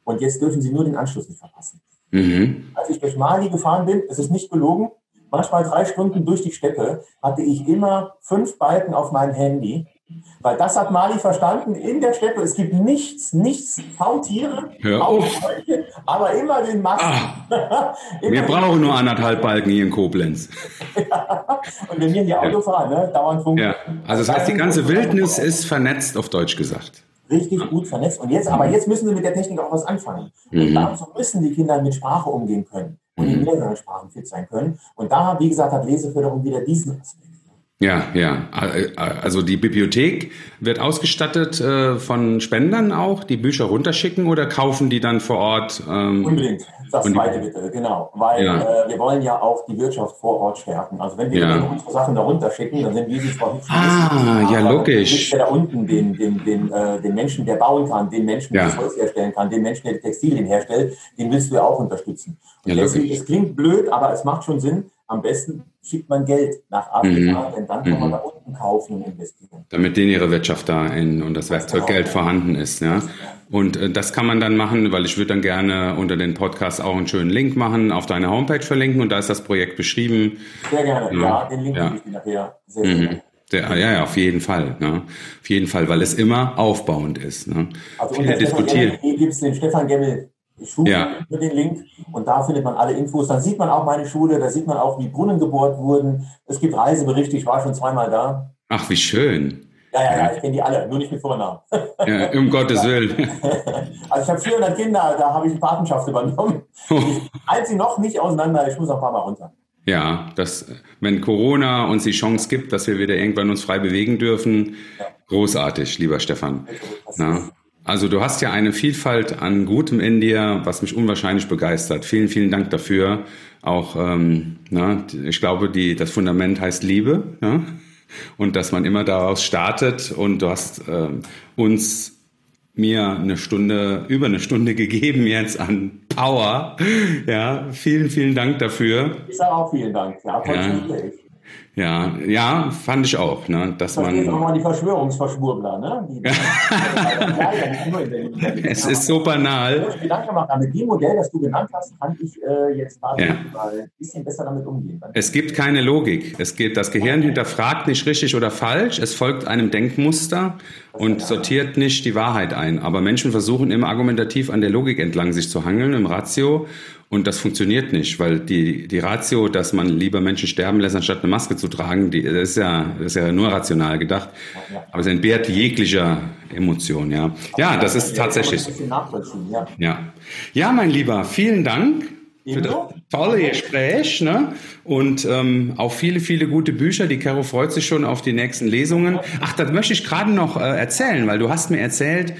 und jetzt dürfen sie nur den Anschluss nicht verpassen. Mhm. Als ich durch Mali gefahren bin, es ist nicht gelogen, manchmal drei Stunden durch die Steppe, hatte ich immer fünf Balken auf meinem Handy. Weil das hat Mali verstanden in der Steppe. Es gibt nichts, nichts, kaum Tiere, kaum Leute, aber immer den Mast. Ah, wir brauchen nur anderthalb Balken hier in Koblenz. ja. Und wenn wir hier Auto fahren, ne, dauernd Funk. Ja. Also das heißt, die ganze Wildnis ist vernetzt, auf Deutsch gesagt richtig gut vernetzt. Und jetzt, aber jetzt müssen sie mit der Technik auch was anfangen. Und mhm. dazu müssen die Kinder mit Sprache umgehen können und in mhm. mehreren Sprachen fit sein können. Und da, wie gesagt, hat Leseförderung wieder diesen Aspekt. Ja, ja. Also die Bibliothek wird ausgestattet äh, von Spendern auch, die Bücher runterschicken oder kaufen die dann vor Ort? Ähm, Unbedingt. Das zweite bitte, genau. Weil ja. äh, wir wollen ja auch die Wirtschaft vor Ort stärken. Also wenn wir ja. unsere Sachen da runterschicken, dann sind wir sie zwar nicht Ah, ja, logisch. Der da unten den, den, den, äh, den Menschen, der bauen kann, den Menschen, der das Holz herstellen kann, den Menschen, der die Textilien herstellt, den willst du ja auch unterstützen. Und ja, deswegen, es klingt blöd, aber es macht schon Sinn, am besten schickt man Geld nach Afrika, mhm. denn dann kann man mhm. da unten kaufen und investieren. Damit denen ihre Wirtschaft da in, und das Werkzeuggeld vorhanden ist. Ja? Und äh, das kann man dann machen, weil ich würde dann gerne unter den Podcast auch einen schönen Link machen, auf deine Homepage verlinken und da ist das Projekt beschrieben. Sehr gerne, ja, ja den Link ja. ich nachher sehr, sehr mhm. Der, ja, ja, auf jeden Fall. Ne? Auf jeden Fall, weil es immer aufbauend ist. Ne? Also Viele diskutieren. gibt es den Stefan Gemmel Schule ja. mit den Link und da findet man alle Infos. Dann sieht man auch meine Schule, da sieht man auch, wie Brunnen gebohrt wurden. Es gibt Reiseberichte, ich war schon zweimal da. Ach, wie schön. Ja, ja, ja, ich kenne die alle, nur nicht mit Vornamen. Ja, um Gottes Willen. Also ich habe 400 Kinder, da habe ich eine Patenschaft übernommen. Oh. Ich halte sie noch nicht auseinander, ich muss noch ein paar Mal runter. Ja, das, wenn Corona uns die Chance gibt, dass wir wieder irgendwann uns frei bewegen dürfen, ja. großartig, lieber Stefan. Na? Also du hast ja eine Vielfalt an Gutem in dir, was mich unwahrscheinlich begeistert. Vielen, vielen Dank dafür. Auch, ähm, na, ich glaube, die, das Fundament heißt Liebe. Ja? Und dass man immer daraus startet. Und du hast äh, uns mir eine Stunde, über eine Stunde gegeben jetzt an Power. Ja, vielen, vielen Dank dafür. Ich sage auch vielen Dank. Ja, ja. Ja, ja, fand ich auch, ne, dass das man. auch mal die Verschwörungsverschwurbler, ne? Die, es ist so banal. Ich Gedanken gemacht, mit dem Modell, das du genannt hast, kann ich äh, jetzt mal, ja. ein bisschen besser damit umgehen. Es gibt keine Logik. Es geht, das Gehirn hinterfragt nicht richtig oder falsch. Es folgt einem Denkmuster und sortiert nicht die Wahrheit ein. Aber Menschen versuchen immer argumentativ an der Logik entlang sich zu hangeln, im Ratio. Und das funktioniert nicht, weil die, die Ratio, dass man lieber Menschen sterben lässt, anstatt eine Maske zu tragen, die, das, ist ja, das ist ja nur rational gedacht. Aber es entbehrt jeglicher Emotion, ja. Ja, das ist tatsächlich so. Ja. ja, mein Lieber, vielen Dank für das tolle Gespräch ne? und ähm, auch viele, viele gute Bücher. Die Caro freut sich schon auf die nächsten Lesungen. Ach, das möchte ich gerade noch äh, erzählen, weil du hast mir erzählt,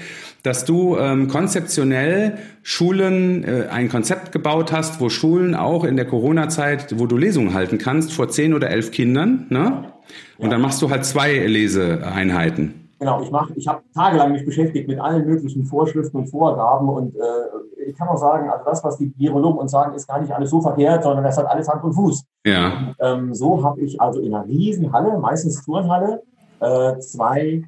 dass du ähm, konzeptionell Schulen äh, ein Konzept gebaut hast, wo Schulen auch in der Corona-Zeit, wo du Lesungen halten kannst vor zehn oder elf Kindern, ne? Und ja. dann machst du halt zwei Leseeinheiten. Genau, ich mache, ich habe tagelang mich beschäftigt mit allen möglichen Vorschriften und Vorgaben und äh, ich kann auch sagen, also das, was die Virologen uns sagen, ist gar nicht alles so verkehrt, sondern das hat alles Hand und Fuß. Ja. Und, ähm, so habe ich also in einer Riesenhalle, meistens Turnhalle, äh, zwei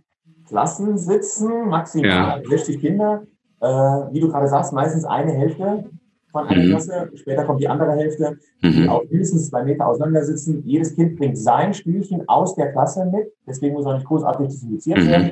Klassen sitzen, maximal ja. 60 Kinder. Äh, wie du gerade sagst, meistens eine Hälfte von einer mhm. Klasse, später kommt die andere Hälfte, die mhm. auch mindestens zwei Meter auseinander sitzen. Jedes Kind bringt sein Stühlchen aus der Klasse mit, deswegen muss auch nicht großartig desinfiziert mhm. werden.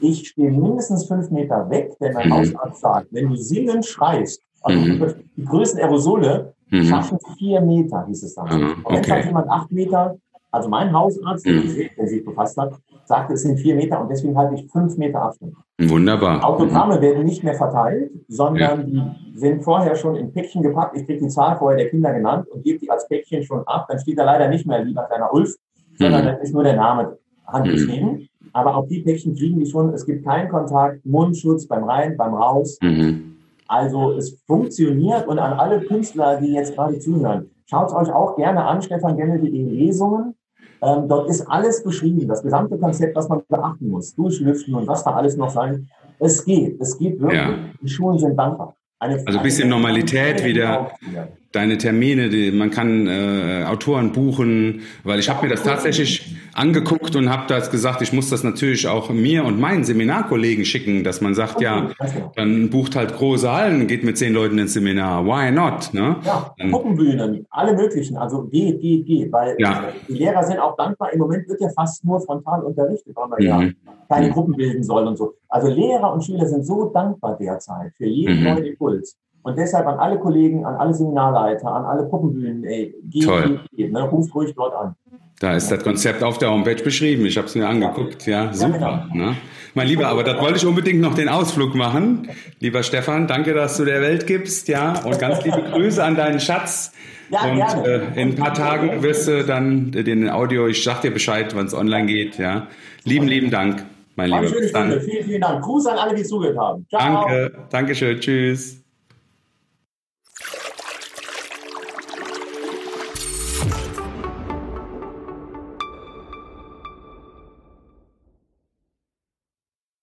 Ich stehe mindestens fünf Meter weg, denn mein mhm. Hausarzt sagt, wenn du singend schreist, also mhm. die größten Aerosole mhm. schaffen vier Meter, hieß es dann. Mhm. Und wenn okay. sagt jemand acht Meter, also mein Hausarzt, der sich befasst hat, sagte, es sind vier Meter und deswegen halte ich fünf Meter Abstand. Wunderbar. Autogramme mhm. werden nicht mehr verteilt, sondern ja. die sind vorher schon in Päckchen gepackt. Ich kriege die Zahl vorher der Kinder genannt und gebe die als Päckchen schon ab. Dann steht da leider nicht mehr lieber kleiner Ulf, sondern mhm. dann ist nur der Name handgeschrieben. Mhm. Aber auch die Päckchen kriegen die schon. Es gibt keinen Kontakt, Mundschutz beim Rein, beim Raus. Mhm. Also es funktioniert und an alle Künstler, die jetzt gerade zuhören, schaut es euch auch gerne an, Stefan Gennel.de Lesungen. Ähm, dort ist alles beschrieben, das gesamte Konzept, was man beachten muss, durchlüften und was da alles noch sein. Es geht, es geht wirklich. Ja. Die Schulen sind dankbar. Eine, also ein bisschen Normalität wieder. Deine Termine, die, man kann äh, Autoren buchen, weil ich habe mir das tatsächlich angeguckt und habe das gesagt, ich muss das natürlich auch mir und meinen Seminarkollegen schicken, dass man sagt, ja, dann bucht halt große Hallen, geht mit zehn Leuten ins Seminar, why not? Ne? Ja, Puppenbühnen, alle möglichen, also geht, geht, geht, weil ja. die Lehrer sind auch dankbar, im Moment wird ja fast nur frontal unterrichtet, weil man mhm. ja keine mhm. Gruppen bilden soll und so. Also Lehrer und Schüler sind so dankbar derzeit für jeden mhm. neuen Impuls. Und deshalb an alle Kollegen, an alle Seminarleiter, an alle Puppenbühnen, ey, geht, Toll. geht, geht, ne? ruft ruhig dort an. Da ist das Konzept auf der Homepage beschrieben. Ich habe es mir angeguckt. Ja, super. Genau. Ne? Mein Lieber, aber das wollte ich unbedingt noch den Ausflug machen. Lieber Stefan, danke, dass du der Welt gibst. Ja, und ganz liebe Grüße an deinen Schatz. Ja, und gerne. Äh, in ein paar Tagen wirst du dann den Audio, ich sag dir Bescheid, wann es online geht. Ja, lieben, lieben Dank, mein Lieber. Vielen, vielen Dank. Gruß an alle, die zugehört haben. Ciao. Danke, Dankeschön. Tschüss.